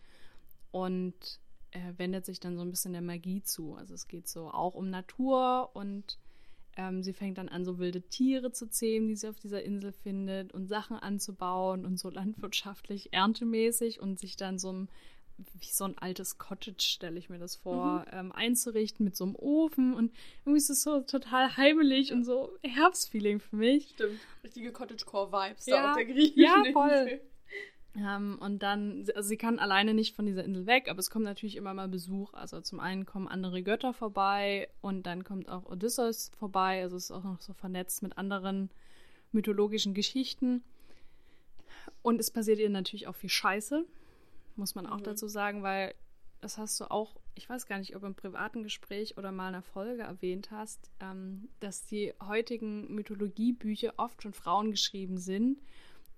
und äh, wendet sich dann so ein bisschen der Magie zu. Also es geht so auch um Natur und ähm, sie fängt dann an, so wilde Tiere zu zähmen, die sie auf dieser Insel findet und Sachen anzubauen und so landwirtschaftlich, erntemäßig und sich dann so ein wie so ein altes Cottage, stelle ich mir das vor, ähm, einzurichten mit so einem Ofen und irgendwie ist es so total heimelig und so Herbstfeeling für mich. Stimmt. Richtige Cottagecore-Vibes Ja. da auf der griechischen Ja, Insel. voll. Ähm, und dann, also sie kann alleine nicht von dieser Insel weg, aber es kommt natürlich immer mal Besuch. Also zum einen kommen andere Götter vorbei und dann kommt auch Odysseus vorbei. Also es ist auch noch so vernetzt mit anderen mythologischen Geschichten. Und es passiert ihr natürlich auch viel Scheiße, muss man auch Mhm. dazu sagen, weil das hast du auch, ich weiß gar nicht, ob im privaten Gespräch oder mal in einer Folge erwähnt hast, ähm, dass die heutigen Mythologiebücher oft von Frauen geschrieben sind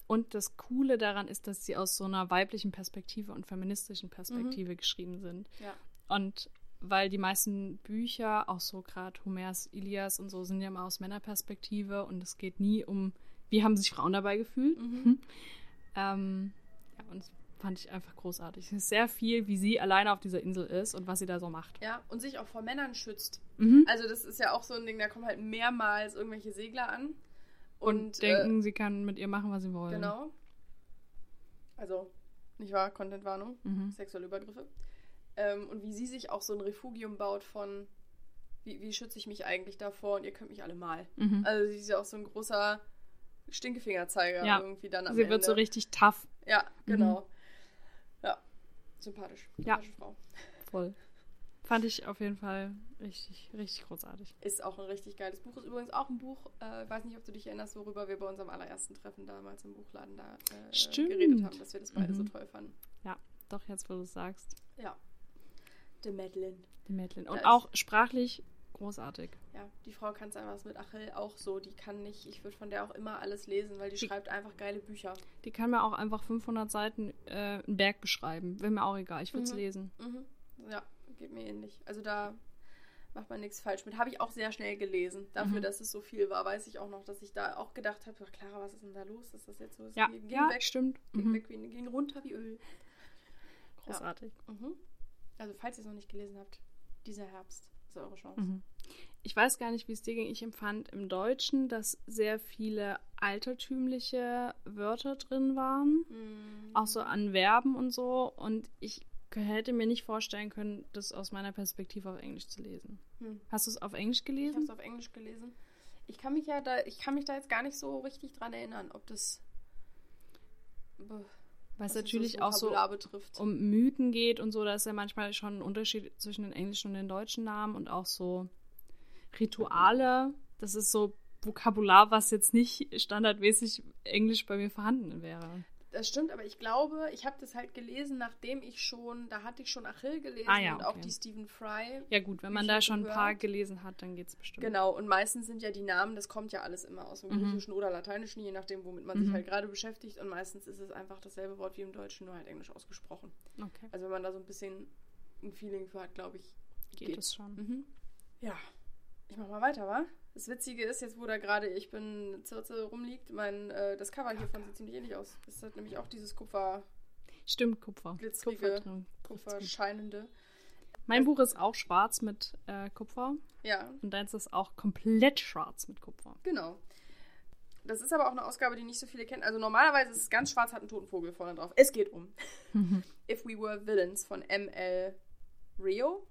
Und das Coole daran ist, dass sie aus so einer weiblichen Perspektive und feministischen Perspektive geschrieben sind. Ja. Und weil die meisten Bücher, auch so gerade Homers Ilias und so, sind ja immer aus Männerperspektive und es geht nie um, wie haben sich Frauen dabei gefühlt. ähm, ja, und fand ich einfach großartig. Es ist sehr viel, wie sie alleine auf dieser Insel ist und was sie da so macht. Ja, und sich auch vor Männern schützt. Mhm. Also das ist ja auch so ein Ding, da kommen halt mehrmals irgendwelche Segler an. Und, Und, denken, sie kann mit ihr machen, was sie wollen. äh, genau. Also, nicht wahr? Contentwarnung, Mhm. sexuelle Übergriffe. Ähm, und wie sie sich auch so ein Refugium baut von, wie, wie schütze ich mich eigentlich davor und ihr könnt mich alle mal. Mhm. Also sie ist ja auch so ein großer Stinkefingerzeiger Ja. irgendwie dann am sie Ende. wird so richtig tough. Ja, genau. Ja, sympathisch. Ja. Sympathische Frau. Voll. Fand ich auf jeden Fall richtig, richtig großartig. Ist auch ein richtig geiles Buch. Ist übrigens auch ein Buch, äh, weiß nicht, ob du dich erinnerst, worüber wir bei unserem allerersten Treffen damals im Buchladen da äh, geredet haben, dass wir das beide Mhm. so toll fanden. Doch, jetzt, wo du es sagst. Ja. The Madeline. Die Madeline. Da Und ist- auch sprachlich großartig. Ja, die Frau kann es einfach was mit Achill auch so. Die kann nicht, ich würde von der auch immer alles lesen, weil die, Die- schreibt einfach geile Bücher. Die kann mir auch einfach 500 Seiten äh, einen Berg beschreiben. Wäre mir auch egal. Ich würde es Mhm. lesen. Mhm. Ja, geht mir ähnlich. Also da macht man nichts falsch mit. Habe ich auch sehr schnell gelesen. Dafür, Mhm. dass es so viel war, weiß ich auch noch, dass ich da auch gedacht habe, Clara, was ist denn da los? Ist das jetzt so? Es Ja, ging, ging ja weg, stimmt. ging Mhm. weg ging runter wie Öl. Großartig. Mhm. Also, falls ihr es noch nicht gelesen habt, dieser Herbst ist eure Chance. Mhm. Ich weiß gar nicht, wie es dir ging. Ich empfand im Deutschen, dass sehr viele altertümliche Wörter drin waren. Mhm. Auch so an Verben und so. Und ich hätte mir nicht vorstellen können, das aus meiner Perspektive auf Englisch zu lesen. Hm. Hast du es auf Englisch Ich habe gelesen? es auf Englisch gelesen. Ich kann mich ja da, ich kann mich da jetzt gar nicht so richtig dran erinnern, ob das, Was es jetzt natürlich auch so betrifft. um Mythen geht und so, da ist ja manchmal schon ein Unterschied zwischen den englischen und den deutschen Namen und auch so Rituale. Das ist so Vokabular, was jetzt nicht standardmäßig englisch bei mir vorhanden wäre. Das stimmt, aber ich glaube, ich habe das halt gelesen, nachdem ich schon, da hatte ich schon Achill gelesen Ah ja, und auch okay. die Stephen Fry. Ja gut, wenn man da schon ein paar gehört. gelesen hat, dann geht's bestimmt. Genau, und meistens sind ja die Namen, das kommt ja alles immer aus dem Mhm. Griechischen oder Lateinischen, je nachdem, womit man sich Mhm. halt gerade beschäftigt. Und meistens ist es einfach dasselbe Wort wie im Deutschen, nur halt Englisch ausgesprochen. Okay, Also wenn man da so ein bisschen ein Feeling für hat, glaube ich, geht, geht. es schon. Mhm. Ja, ich mach mal weiter, wa? Das Witzige ist jetzt, wo da gerade Ich bin Zirze rumliegt, mein, äh, das Cover hiervon sieht ziemlich ähnlich aus. Das hat nämlich auch dieses Kupfer, Stimmt, Kupfer. Glitzerige Kupfer. Kupfer scheinende. Mein Buch ist auch schwarz mit äh, Kupfer Ja, und deins ist auch komplett schwarz mit Kupfer. genau. Das ist aber auch eine Ausgabe, die nicht so viele kennen. Also normalerweise ist es ganz schwarz, hat einen toten Vogel vorne drauf. Es geht um If We Were Villains von M.L. Rio.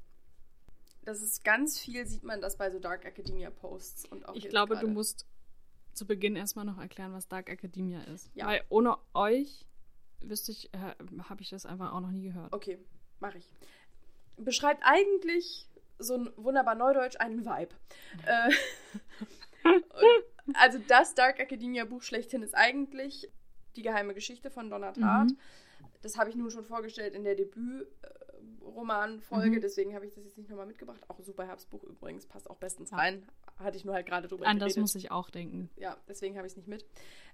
Das ist ganz viel, sieht man das bei so Dark Academia Posts. Und auch Ich glaube, gerade. du musst zu Beginn erstmal noch erklären, was Dark Academia ist. Ja. Weil ohne euch wüsste ich, äh, habe ich das einfach auch noch nie gehört. Okay, mache ich. Beschreibt eigentlich so ein wunderbar Neudeutsch einen Vibe. Äh, also das Dark Academia Buch schlechthin ist eigentlich die geheime Geschichte von Donna Tartt. Mhm. Das habe ich nun schon vorgestellt in der Debüt-Roman-Folge, Mhm. deswegen habe ich das jetzt nicht nochmal mitgebracht. Auch ein super Herbstbuch übrigens, passt auch bestens Ja. rein. Hatte ich nur halt gerade drüber An das muss ich auch denken. ja, deswegen habe ich es nicht mit.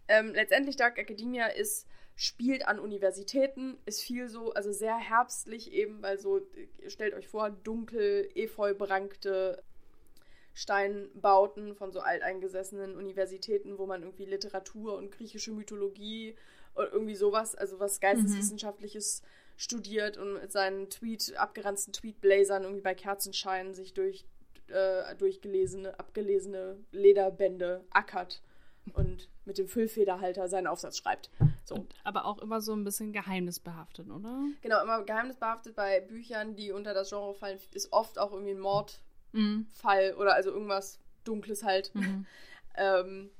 Ähm, letztendlich Dark Academia ist, spielt an Universitäten, ist viel so, also sehr herbstlich eben, weil so, stellt euch vor, dunkel, efeu berankte Steinbauten von so alteingesessenen Universitäten, wo man irgendwie Literatur und griechische Mythologie und irgendwie sowas, also was Geisteswissenschaftliches studiert und mit seinen Tweet, abgeranzten Tweetblazern irgendwie bei Kerzenschein sich durch äh, durchgelesene, abgelesene Lederbände ackert und mit dem Füllfederhalter seinen Aufsatz schreibt. So. Und, aber auch immer so ein bisschen geheimnisbehaftet, oder? Genau, immer geheimnisbehaftet bei Büchern, die unter das Genre fallen, ist oft auch irgendwie ein Mordfall Mhm. oder also irgendwas Dunkles halt, Mhm. ähm,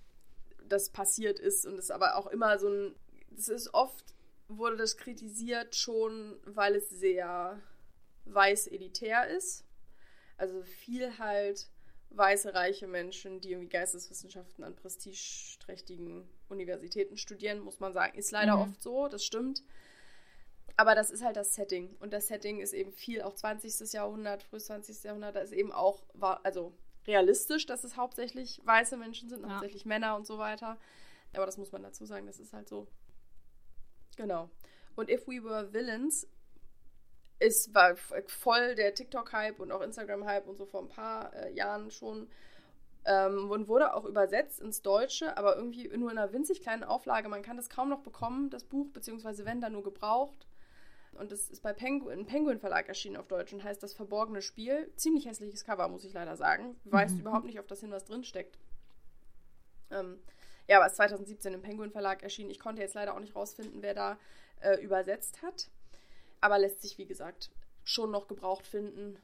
das passiert ist und es aber auch immer so ein, es ist oft, wurde das kritisiert schon, weil es sehr weiß elitär ist. Also viel halt weiße, reiche Menschen, die irgendwie Geisteswissenschaften an prestigeträchtigen Universitäten studieren, muss man sagen. Ist leider Mhm. oft so, das stimmt. Aber das ist halt das Setting. Und das Setting ist eben viel, auch 20. Jahrhundert, frühes 20. Jahrhundert, da ist eben auch, war, also realistisch, dass es hauptsächlich weiße Menschen sind, Ja. hauptsächlich Männer und so weiter. Aber das muss man dazu sagen, das ist halt so. Genau. Und If We Were Villains ist, war voll der TikTok-Hype und auch Instagram-Hype und so vor ein paar äh, Jahren schon. Ähm, und wurde auch übersetzt ins Deutsche, aber irgendwie nur in einer winzig kleinen Auflage. Man kann das kaum noch bekommen, das Buch, beziehungsweise wenn, dann nur gebraucht. Und das ist bei Penguin, im Penguin Verlag erschienen auf Deutsch und heißt Das verborgene Spiel. Ziemlich hässliches Cover, muss ich leider sagen. Weißt mhm. überhaupt nicht, ob das hin was drinsteckt. Ähm, ja, aber es ist 2017 im Penguin Verlag erschienen. Ich konnte jetzt leider auch nicht rausfinden, wer da äh, übersetzt hat. Aber lässt sich, wie gesagt, schon noch gebraucht finden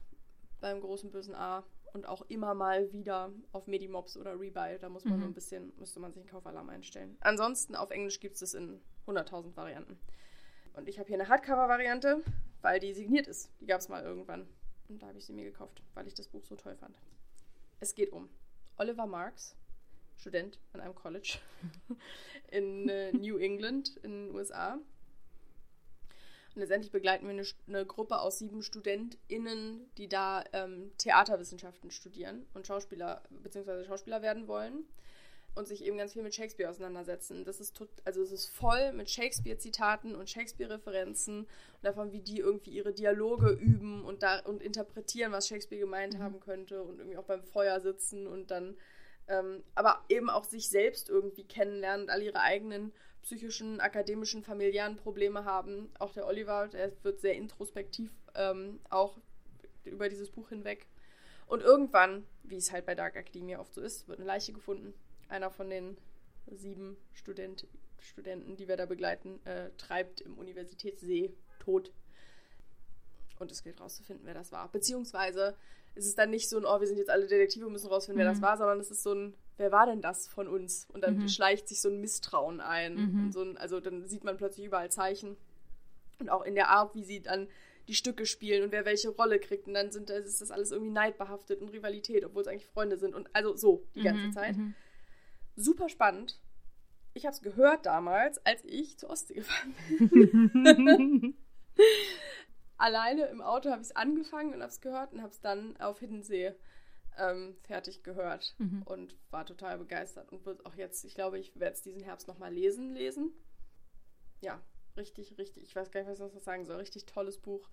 beim großen bösen A und auch immer mal wieder auf Medimobs oder Rebuy. Da muss man mhm. nur ein bisschen, müsste man sich einen Kaufalarm einstellen. Ansonsten auf Englisch gibt es es in 100.000 Varianten. Und ich habe hier eine Hardcover-Variante, weil die signiert ist. Die gab es mal irgendwann. Und da habe ich sie mir gekauft, weil ich das Buch so toll fand. Es geht um Oliver Marks, Student an einem College in äh, New England in den USA. Und letztendlich begleiten wir eine, eine Gruppe aus sieben StudentInnen, die da ähm, Theaterwissenschaften studieren und Schauspieler bzw. Schauspieler werden wollen und sich eben ganz viel mit Shakespeare auseinandersetzen. Das ist tot, also es ist voll mit Shakespeare-Zitaten und Shakespeare-Referenzen und davon, wie die irgendwie ihre Dialoge üben und da und interpretieren, was Shakespeare gemeint mhm. haben könnte und irgendwie auch beim Feuer sitzen und dann ähm, aber eben auch sich selbst irgendwie kennenlernen und all ihre eigenen psychischen, akademischen, familiären Probleme haben. Auch der Oliver, der wird sehr introspektiv ähm, auch über dieses Buch hinweg. Und irgendwann, wie es halt bei Dark Academia oft so ist, wird eine Leiche gefunden einer von den sieben Student, Studenten, die wir da begleiten, äh, treibt im Universitätssee tot. Und es gilt rauszufinden, wer das war. Beziehungsweise ist es dann nicht so ein, oh, wir sind jetzt alle Detektive und müssen rausfinden, mhm. wer das mhm. war, sondern es ist so ein, wer war denn das von uns? Und dann mhm. schleicht sich so ein Misstrauen ein. Mhm. So ein, also dann sieht man plötzlich überall Zeichen. Und auch in der Art, wie sie dann die Stücke spielen und wer welche Rolle kriegt. Und dann sind, ist das alles irgendwie neidbehaftet und Rivalität, obwohl es eigentlich Freunde sind. Und also so die ganze mhm. Zeit. Mhm. Super spannend. Ich habe es gehört damals, als ich zur Ostsee gefahren bin. Alleine im Auto habe ich es angefangen und habe es gehört und habe es dann auf Hiddensee ähm, fertig gehört mhm. und war total begeistert und wird auch jetzt, ich glaube, ich werde es diesen Herbst nochmal lesen, lesen. Ja, richtig, richtig, ich weiß gar nicht, was ich noch sagen soll, richtig tolles Buch.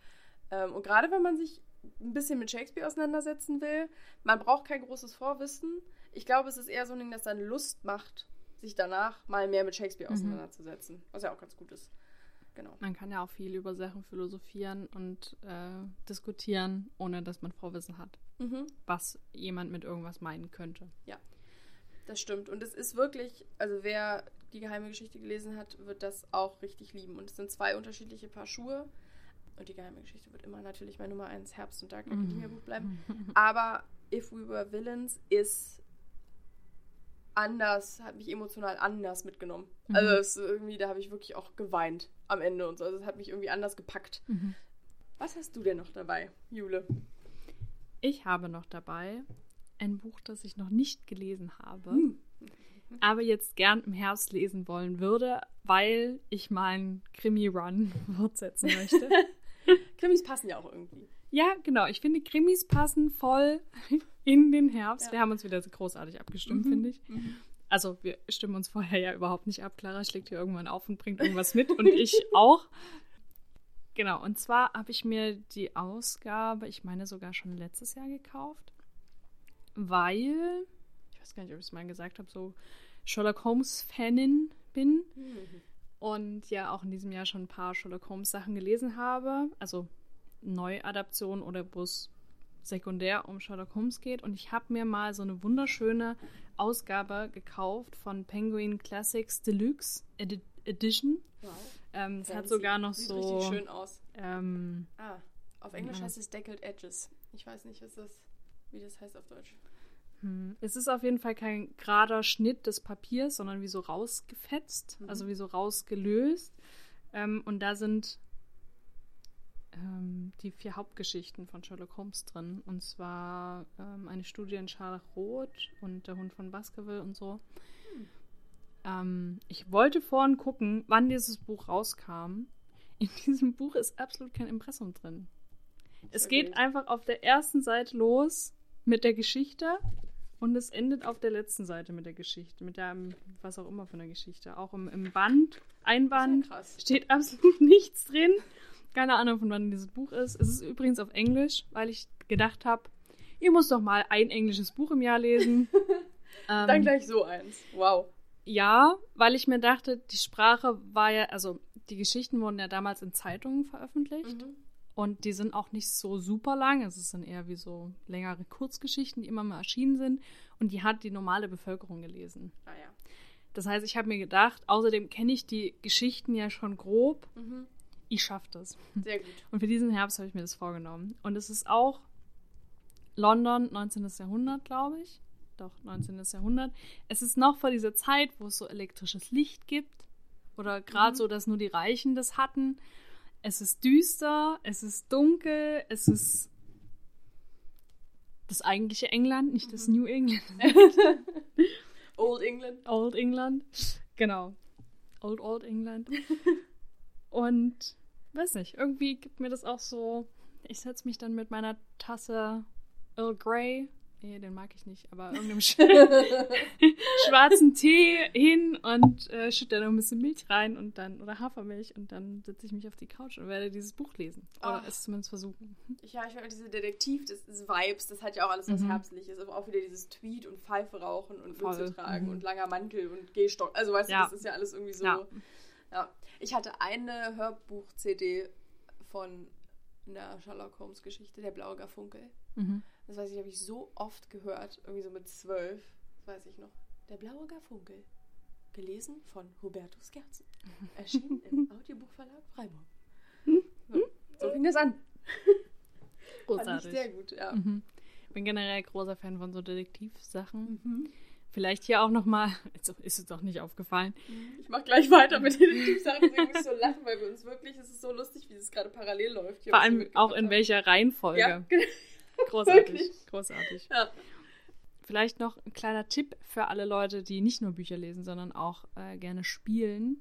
Ähm, und gerade wenn man sich ein bisschen mit Shakespeare auseinandersetzen will, man braucht kein großes Vorwissen, ich glaube, es ist eher so ein Ding, das dann Lust macht, sich danach mal mehr mit Shakespeare mhm. auseinanderzusetzen. Was ja auch ganz gut ist. Genau. Man kann ja auch viel über Sachen philosophieren und äh, diskutieren, ohne dass man Vorwissen hat, mhm. was jemand mit irgendwas meinen könnte. Ja, das stimmt. Und es ist wirklich, also wer die geheime Geschichte gelesen hat, wird das auch richtig lieben. Und es sind zwei unterschiedliche Paar Schuhe. Und die geheime Geschichte wird immer natürlich mein Nummer 1 Herbst- und Dark Academia Buch bleiben. Aber If We Were Villains ist anders, hat mich emotional anders mitgenommen. Mhm. Also irgendwie, da habe ich wirklich auch geweint am Ende und so. Also es hat mich irgendwie anders gepackt. Mhm. Was hast du denn noch dabei, Jule? Ich habe noch dabei ein Buch, das ich noch nicht gelesen habe, mhm. aber jetzt gern im Herbst lesen wollen würde, weil ich meinen Krimi-Run fortsetzen möchte. Krimis passen ja auch irgendwie. Ja, genau. Ich finde, Krimis passen voll in den Herbst. Ja. Wir haben uns wieder großartig abgestimmt, mhm. finde ich. Mhm. Also, wir stimmen uns vorher ja überhaupt nicht ab. Clara schlägt hier irgendwann auf und bringt irgendwas mit und ich auch. Genau, und zwar habe ich mir die Ausgabe, ich meine sogar schon letztes Jahr gekauft, weil, ich weiß gar nicht, ob ich es mal gesagt habe, so Sherlock Holmes-Fanin bin. Mhm. Und ja, auch in diesem Jahr schon ein paar Sherlock Holmes-Sachen gelesen habe. Also Neuadaption oder wo es sekundär um Sherlock Holmes geht. Und ich habe mir mal so eine wunderschöne Ausgabe gekauft von Penguin Classics Deluxe Edi Edition. Wow. Ähm, es hat sogar noch Sieht so. Sieht richtig schön aus. Ähm, ah, auf Englisch heißt es Deckled Edges. Ich weiß nicht, was das, wie das heißt auf Deutsch. Hm. Es ist auf jeden Fall kein gerader Schnitt des Papiers, sondern wie so rausgefetzt, mhm. also wie so rausgelöst. Ähm, und da sind ähm, die vier Hauptgeschichten von Sherlock Holmes drin. Und zwar ähm, eine Studie in Scharlachrot und der Hund von Baskerville und so. Hm. Ähm, ich wollte vorhin gucken, wann dieses Buch rauskam. In diesem Buch ist absolut kein Impressum drin. Es geht einfach auf der ersten Seite los mit der Geschichte Und es endet auf der letzten Seite mit der Geschichte, mit der, was auch immer für eine Geschichte. Auch im, im Band, Einband, Ja steht absolut nichts drin. Keine Ahnung, von wann dieses Buch ist. Es ist übrigens auf Englisch, weil ich gedacht habe, ihr müsst doch mal ein englisches Buch im Jahr lesen. Dann ähm, gleich so eins. Wow. ja, weil ich mir dachte, die Sprache war ja, also die Geschichten wurden ja damals in Zeitungen veröffentlicht. Mhm. Und die sind auch nicht so super lang. Es sind eher wie so längere Kurzgeschichten, die immer mal erschienen sind. Und die hat die normale Bevölkerung gelesen. Ah ja. Das heißt, ich habe mir gedacht, außerdem kenne ich die Geschichten ja schon grob. Mhm. Ich schaffe das. Sehr gut. Und für diesen Herbst habe ich mir das vorgenommen. Und es ist auch London, 19. Jahrhundert, glaube ich. Doch, 19. Jahrhundert. Es ist noch vor dieser Zeit, wo es so elektrisches Licht gibt. Oder gerade Mhm. so, dass nur die Reichen das hatten. Es ist düster, es ist dunkel, es ist das eigentliche England, nicht das Mhm. New England. Old England. Old England. Genau. Old, Old England. Und weiß nicht, irgendwie gibt mir das auch so. Ich setze mich dann mit meiner Tasse Earl Grey. Nee, den mag ich nicht, aber irgendeinem sch schwarzen Tee hin und äh, schütte da noch ein bisschen Milch rein und dann, oder Hafermilch und dann setze ich mich auf die Couch und werde dieses Buch lesen. Oder Ach. es zumindest versuchen. Ja, ich meine, diese Detektiv, das, das Vibes, das hat ja auch alles was Mhm. Herbstliches. Aber auch wieder dieses Tweet und Pfeife rauchen und. Mütze tragen Mhm. und langer Mantel und Gehstock. Also, weißt Ja. du, das ist ja alles irgendwie so. Ja. Ja. Ich hatte eine Hörbuch-CD von einer Sherlock Holmes-Geschichte, Der blaue Garfunkel. Mhm. Das weiß ich, habe ich so oft gehört, irgendwie so mit zwölf, das weiß ich noch. Der blaue Garfunkel. Gelesen von Hubertus Gerzen. Erschienen im Audiobuchverlag Freiburg. So, so fing das an. Fand ich Großartig. sehr gut, ja. Mhm. Bin generell großer Fan von so Detektivsachen. Mhm. Vielleicht hier auch nochmal, ist es doch nicht aufgefallen, Ich mach gleich weiter mit den Detektivsachen, deswegen muss so lachen, weil wir uns wirklich, es ist so lustig, wie es gerade parallel läuft. vor allem auch in haben. welcher Reihenfolge. Ja, genau. Großartig. Großartig. Ja. Vielleicht noch ein kleiner Tipp für alle Leute, die nicht nur Bücher lesen, sondern auch äh, gerne spielen.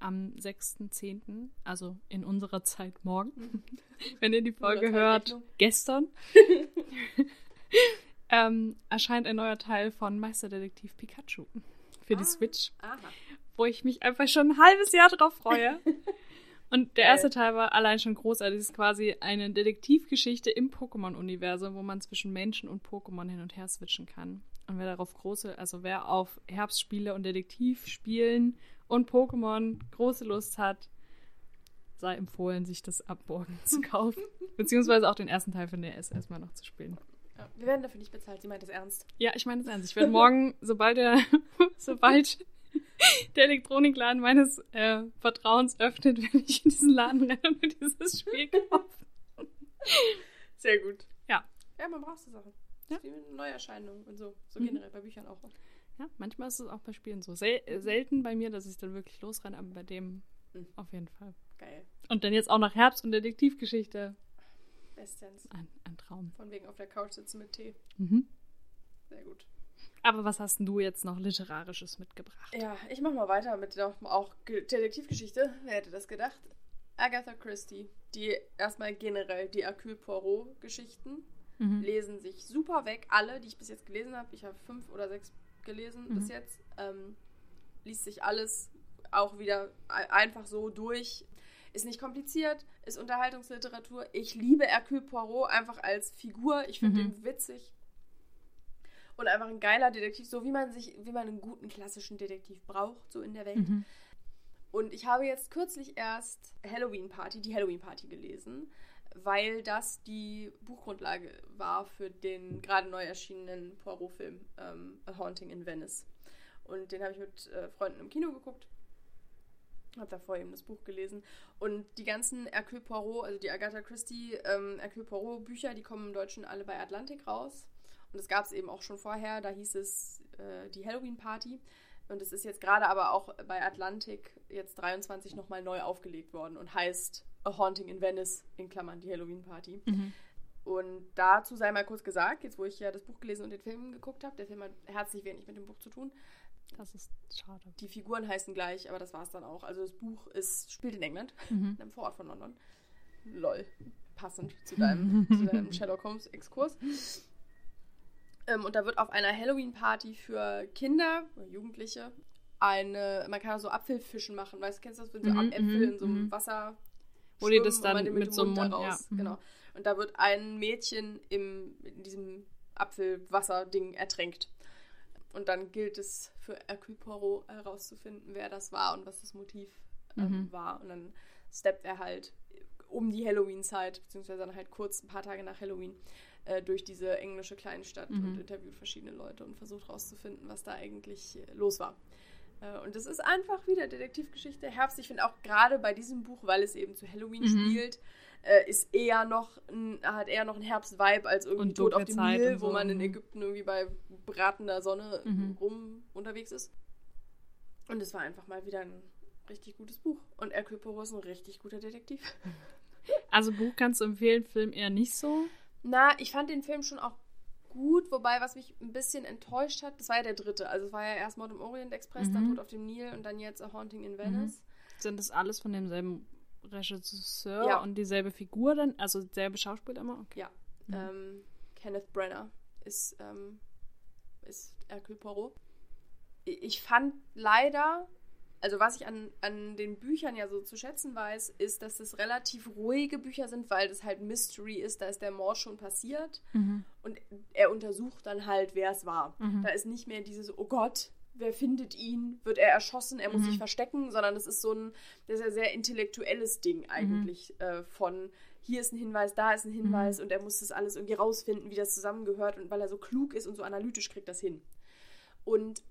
Am 6.10., also in unserer Zeit morgen, wenn ihr die Folge hört, gestern, ähm, erscheint ein neuer Teil von Meisterdetektiv Pikachu für die Ah. Switch. Aha. wo ich mich einfach schon ein halbes Jahr drauf freue. Und der erste Teil war allein schon großartig. Es ist quasi eine Detektivgeschichte im Pokémon-Universum, wo man zwischen Menschen und Pokémon hin und her switchen kann. Und wer darauf große, also wer auf Herbstspiele und Detektivspielen und Pokémon große Lust hat, sei empfohlen, sich das ab morgen zu kaufen. Beziehungsweise auch den ersten Teil von der S erstmal noch zu spielen. Ja. Wir werden dafür nicht bezahlt, sie meint das ernst. Ja, ich meine es ernst. Ich werde morgen, sobald der, sobald der Elektronikladen meines äh, Vertrauens öffnet, werde ich in diesen Laden rennen und mir dieses Spiel kaufen. Sehr gut. Ja. Ja, man braucht so Sachen. Ja. Neuerscheinungen und so. So Mhm. generell bei Büchern auch. Ja, manchmal ist es auch bei Spielen so. Sel äh, selten bei mir, dass ich dann wirklich losrenne, aber bei dem Mhm. auf jeden Fall. Geil. Und dann jetzt auch noch Herbst und Detektivgeschichte. Bestens. Ein, ein Traum. Von wegen auf der Couch sitzen mit Tee. Mhm. Sehr gut. Aber was hast denn du jetzt noch Literarisches mitgebracht? Ja, ich mach mal weiter mit auch, auch Ge- Detektivgeschichte. Wer hätte das gedacht? Agatha Christie. Die erstmal generell die Hercule Poirot-Geschichten Mhm. lesen sich super weg. Alle, die ich bis jetzt gelesen habe. Ich habe fünf oder sechs gelesen Mhm. bis jetzt. Ähm, liest sich alles auch wieder ei- einfach so durch. Ist nicht kompliziert, ist Unterhaltungsliteratur. Ich liebe Hercule Poirot einfach als Figur. Ich finde Mhm. ihn witzig. Und einfach ein geiler Detektiv, so wie man sich, wie man einen guten klassischen Detektiv braucht, so in der Welt. Mhm. Und ich habe jetzt kürzlich erst Halloween Party, die Halloween Party gelesen, weil das die Buchgrundlage war für den gerade neu erschienenen Poirot-Film ähm, A Haunting in Venice. Und den habe ich mit äh, Freunden im Kino geguckt. Habe davor eben das Buch gelesen. Und die ganzen Hercule Poirot, also die Agatha Christie ähm, Hercule Poirot Bücher, die kommen im Deutschen alle bei Atlantik raus. Und das gab es eben auch schon vorher. Da hieß es äh, die Halloween Party. Und es ist jetzt gerade aber auch bei Atlantik jetzt 23 nochmal neu aufgelegt worden und heißt A Haunting in Venice, in Klammern die Halloween Party. Mhm. Und dazu sei mal kurz gesagt, jetzt wo ich ja das Buch gelesen und den Film geguckt habe, der Film hat herzlich wenig mit dem Buch zu tun. Das ist schade. Die Figuren heißen gleich, aber das war es dann auch. Also das Buch ist, spielt in England, Mhm. in einem Vorort von London. Lol. Passend zu deinem, zu deinem Sherlock Holmes Exkurs. Ähm, und da wird auf einer Halloween-Party für Kinder Jugendliche eine, man kann auch so Apfelfischen machen, weißt du, kennst du das, wenn so Mhm, Äpfel mhm, in so einem mhm. Wasser Wo die das dann mit dem so einem Mund, ja, raus, mhm. genau. Und da wird ein Mädchen im, in diesem Apfelwasser-Ding ertränkt. Und dann gilt es für Hercule Poirot herauszufinden, wer das war und was das Motiv ähm, Mhm. war. Und dann steppt er halt um die Halloween-Zeit, beziehungsweise dann halt kurz ein paar Tage nach Halloween, äh, durch diese englische Kleinstadt Mhm. und interviewt verschiedene Leute und versucht herauszufinden, was da eigentlich äh, los war. Äh, und das ist einfach wieder Detektivgeschichte Herbst. Ich finde auch gerade bei diesem Buch, weil es eben zu Halloween Mhm. spielt, äh, ist eher noch ein, hat eher noch einen Herbst-Vibe als irgendwie Und Tod auf dem Zeit Nil, und wo so, man in mhm. Ägypten irgendwie bei bratender Sonne Mhm. rum unterwegs ist. Und es war einfach mal wieder ein richtig gutes Buch. Und Hercule Poirot ist ein richtig guter Detektiv. Also Buch kannst du empfehlen, Film eher nicht so. Na, ich fand den Film schon auch gut, wobei, was mich ein bisschen enttäuscht hat, das war ja der dritte. Also es war ja erst Mord im Orient Express, dann Mhm. Tod auf dem Nil und dann jetzt A Haunting in Venice. Sind das alles von demselben Regisseur Ja. und dieselbe Figur dann? Also selbe Schauspieler immer? Okay. Ja. Mhm. Ähm, Kenneth Brenner ist, ähm, ist Hercule Poirot. Ich fand leider, also was ich an, an den Büchern ja so zu schätzen weiß, ist, dass es relativ ruhige Bücher sind, weil das halt Mystery ist, da ist der Mord schon passiert Mhm. und er untersucht dann halt, wer es war. Mhm. Da ist nicht mehr dieses, oh Gott, wer findet ihn? Wird er erschossen? Er muss Mhm. sich verstecken, sondern es ist so ein, das ist ja sehr intellektuelles Ding eigentlich äh, von hier ist ein Hinweis, da ist ein Hinweis und er muss das alles irgendwie rausfinden, wie das zusammengehört und weil er so klug ist und so analytisch kriegt das hin. Und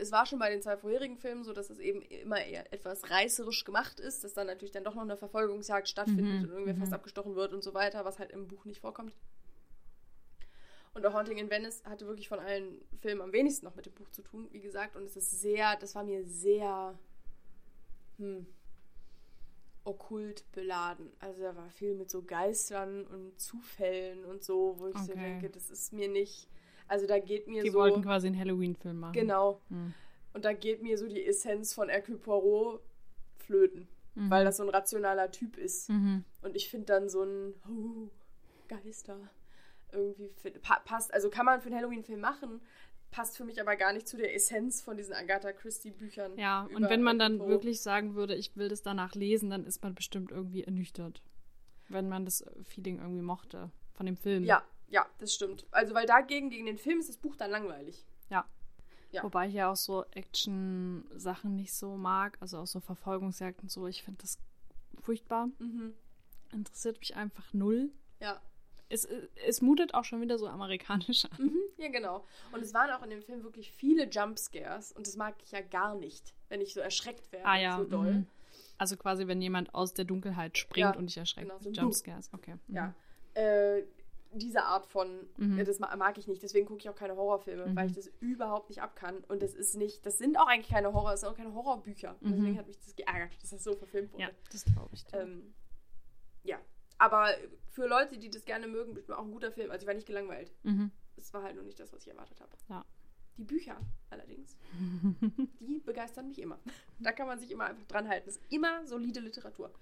es war schon bei den zwei vorherigen Filmen so, dass es eben immer eher etwas reißerisch gemacht ist, dass dann natürlich dann doch noch eine Verfolgungsjagd stattfindet Mhm, und irgendwer mhm. fast abgestochen wird und so weiter, was halt im Buch nicht vorkommt. Und A Haunting in Venice hatte wirklich von allen Filmen am wenigsten noch mit dem Buch zu tun, wie gesagt. Und es ist sehr, das war mir sehr hm, okkult beladen. Also da war viel mit so Geistern und Zufällen und so, wo ich so Okay. denke, das ist mir nicht. Also da geht mir Die so. wollten quasi einen Halloween-Film machen. Genau. Mhm. Und da geht mir so die Essenz von Hercule Poirot flöten, Mhm. weil das so ein rationaler Typ ist. Mhm. Und ich finde dann so ein oh, Geister irgendwie find, pa passt. Also kann man für einen Halloween-Film machen, passt für mich aber gar nicht zu der Essenz von diesen Agatha Christie-Büchern. Ja, und wenn man dann wirklich sagen würde, ich will das danach lesen, dann ist man bestimmt irgendwie ernüchtert. Wenn man das Feeling irgendwie mochte von dem Film. Ja, ja, das stimmt. Also weil dagegen, gegen den Film ist das Buch dann langweilig. Ja. Ja. Wobei ich ja auch so Action-Sachen nicht so mag, also auch so Verfolgungsjagden und so. Ich finde das furchtbar. Mhm. Interessiert mich einfach null. Ja. Es, es mutet auch schon wieder so amerikanisch an. Mhm, ja, genau. Und es waren auch in dem Film wirklich viele Jumpscares und das mag ich ja gar nicht, wenn ich so erschreckt werde. Ah ja. So doll. mhm. Also quasi, wenn jemand aus der Dunkelheit springt Ja, und dich erschreckt. genau, so Jumpscares, okay. Mhm. Ja. Äh, diese Art von, Mhm. das ma- mag ich nicht. Deswegen gucke ich auch keine Horrorfilme, Mhm. weil ich das überhaupt nicht abkann. Und das ist nicht, das sind auch eigentlich keine Horror, das sind auch keine Horrorbücher. Mhm. Deswegen hat mich das geärgert, dass das so verfilmt wurde. Ja, das glaube ich. Ähm, ja. Aber für Leute, die das gerne mögen, bestimmt auch ein guter Film. Also ich war nicht gelangweilt. Mhm. Es war halt nur nicht das, was ich erwartet habe. Ja. Die Bücher allerdings, die begeistern mich immer. Da kann man sich immer einfach dran halten. Das ist immer solide Literatur.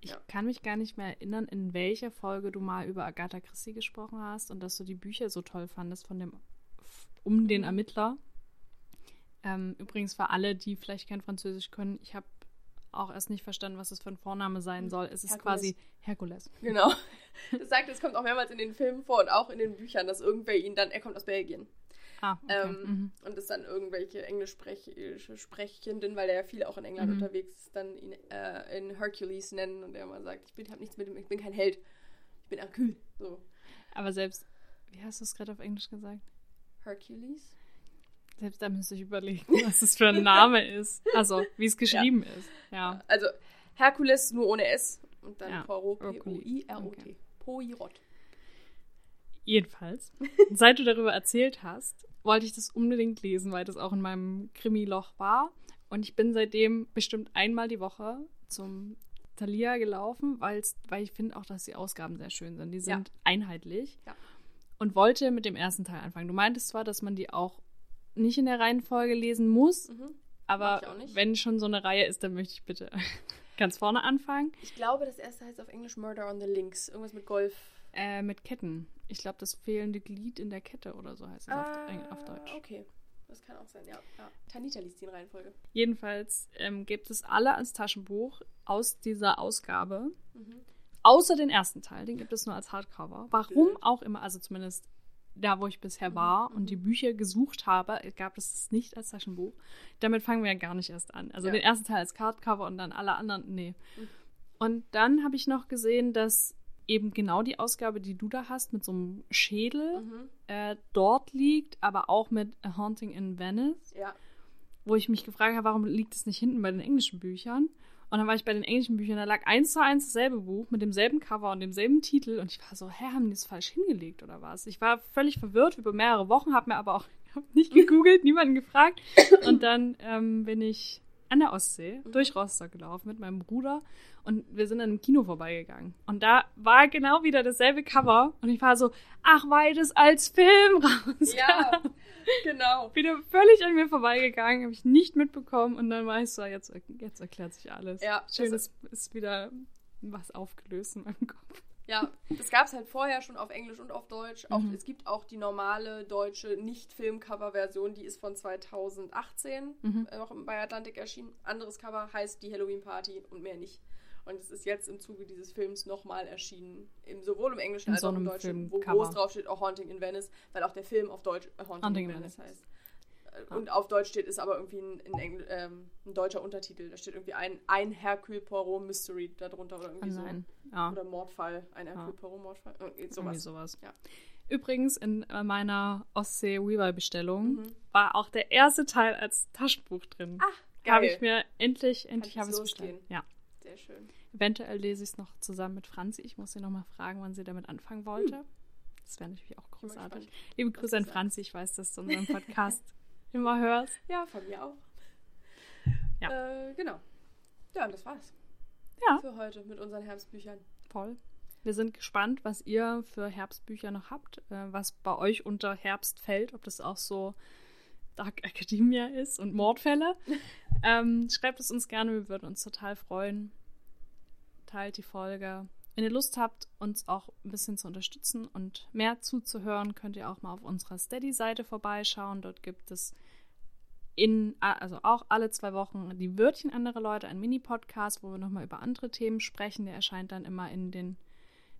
Ich Ja. kann mich gar nicht mehr erinnern, in welcher Folge du mal über Agatha Christie gesprochen hast und dass du die Bücher so toll fandest von dem um den Mhm. Ermittler. Ähm, übrigens für alle, die vielleicht kein Französisch können, ich habe auch erst nicht verstanden, was es für ein Vorname sein soll. Es ist Herkules. quasi Herkules. Genau. Das sagt, es kommt auch mehrmals in den Filmen vor und auch in den Büchern, dass irgendwer ihn dann, er kommt aus Belgien. Ah, okay. Ähm, mhm. Und ist dann irgendwelche englischsprechende Sprechenden, weil der ja viel auch in England Mhm. unterwegs ist, dann ihn äh, in Hercules nennen und er mal sagt, ich bin hab nichts mit ihm, ich bin kein Held. Ich bin Hercule. So. Aber selbst, wie hast du es gerade auf Englisch gesagt? Hercules? Selbst da müsste ich überlegen, was es für ein Name ist. Also, wie es geschrieben ist. Ja. Also Hercules nur ohne S und dann Ja, Poirot. P-O-I-R-O-T. Okay. Poirot. Jedenfalls, seit du darüber erzählt hast, wollte ich das unbedingt lesen, weil das auch in meinem Krimi-Loch war. Und ich bin seitdem bestimmt einmal die Woche zum Thalia gelaufen, weil ich finde auch, dass die Ausgaben sehr schön sind. Die sind einheitlich. Ja. Und wollte mit dem ersten Teil anfangen. Du meintest zwar, dass man die auch nicht in der Reihenfolge lesen muss, Mhm. aber wenn schon so eine Reihe ist, dann möchte ich bitte Ganz vorne anfangen. Ich glaube, das erste heißt auf Englisch Murder on the Links. Irgendwas mit Golf. Äh, mit Ketten. Ich glaube, das fehlende Glied in der Kette oder so heißt es Ah, auf, auf Deutsch. Okay. Das kann auch sein, ja. ja. Tanita liest die in Reihenfolge. Jedenfalls ähm, gibt es alle als Taschenbuch aus dieser Ausgabe. Mhm. Außer den ersten Teil, den gibt es nur als Hardcover. Warum auch immer, also zumindest da, wo ich bisher Mhm, war mhm. und die Bücher gesucht habe, gab es es nicht als Taschenbuch. Damit fangen wir ja gar nicht erst an. Also Ja. den ersten Teil als Hardcover und dann alle anderen, nee. Mhm. Und dann habe ich noch gesehen, dass eben genau die Ausgabe, die du da hast, mit so einem Schädel Mhm. äh, dort liegt, aber auch mit A Haunting in Venice Ja. wo ich mich gefragt habe, warum liegt es nicht hinten bei den englischen Büchern? Und dann war ich bei den englischen Büchern, da lag eins zu eins dasselbe Buch mit demselben Cover und demselben Titel und ich war so, hä, haben die es falsch hingelegt oder was? Ich war völlig verwirrt über mehrere Wochen, habe mir aber auch nicht gegoogelt, niemanden gefragt und dann ähm, bin ich an der Ostsee Mhm. durch Rostock gelaufen mit meinem Bruder und wir sind an einem Kino vorbeigegangen und da war genau wieder dasselbe Cover und ich war so, ach, weil das als Film raus. Ja, genau. wieder völlig an mir vorbeigegangen, habe ich nicht mitbekommen und dann war ich so, jetzt, jetzt erklärt sich alles. Ja, Schön, es ist wieder was aufgelöst in meinem Kopf. Ja, das gab es halt vorher schon auf Englisch und auf Deutsch. Auch, Mhm. Es gibt auch die normale deutsche Nicht-Film-Cover-Version, die ist von 2018 Mhm. äh, noch bei Atlantik erschienen. Anderes Cover heißt die Halloween Party und mehr nicht. Und es ist jetzt im Zuge dieses Films nochmal erschienen. Im, sowohl im Englischen In als so auch im Deutschen, wo groß drauf steht, auch Haunting in Venice, weil auch der Film auf Deutsch äh, Haunting, Haunting in in Venice Venice. heißt. Äh, Und auf Deutsch steht, ist aber irgendwie ein, ein, ähm, ein deutscher Untertitel. Da steht irgendwie ein, ein Hercule Poirot Mystery darunter oder irgendwie Oh so. nein. Ja, Oder Mordfall, ein Hercule Ja. Poirot Mordfall. Irgendwie irgendwie sowas. sowas. Ja. Übrigens, in meiner Ostsee-Weaver-Bestellung Mhm. war auch der erste Teil als Taschenbuch drin. Ach, geil. habe ich mir endlich, endlich habe ich es bestellt. Ja. Sehr schön. Eventuell lese ich es noch zusammen mit Franzi. Ich muss sie noch mal fragen, wann sie damit anfangen wollte. Das wäre natürlich auch großartig. Liebe Grüße an. Franzi. Ich weiß, dass du unseren Podcast immer hörst. Ja, von mir auch. Ja. Äh, genau. Ja, und das war's Ja, für heute mit unseren Herbstbüchern. voll. Wir sind gespannt, was ihr für Herbstbücher noch habt, äh, was bei euch unter Herbst fällt, ob das auch so Dark Academia ist und Mordfälle. ähm, schreibt es uns gerne, wir würden uns total freuen. Teilt die Folge. Wenn ihr Lust habt, uns auch ein bisschen zu unterstützen und mehr zuzuhören, könnt ihr auch mal auf unserer Steady-Seite vorbeischauen. Dort gibt es in, also auch alle zwei Wochen die Wörtchen anderer Leute, ein Mini-Podcast, wo wir nochmal über andere Themen sprechen. Der erscheint dann immer in den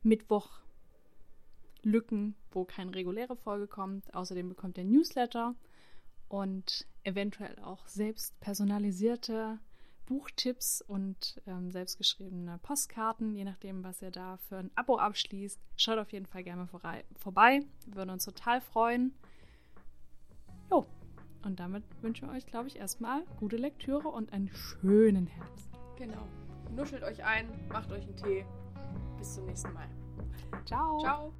Mittwochlücken, wo keine reguläre Folge kommt. Außerdem bekommt ihr Newsletter und eventuell auch selbst personalisierte Buchtipps und ähm, selbstgeschriebene Postkarten, je nachdem, was ihr da für ein Abo abschließt. Schaut auf jeden Fall gerne vorbei. Wir würden uns total freuen. Jo, und damit wünschen wir euch, glaube ich, erstmal gute Lektüre und einen schönen Herbst. Genau. Nuschelt euch ein, macht euch einen Tee. Bis zum nächsten Mal. Ciao. Ciao.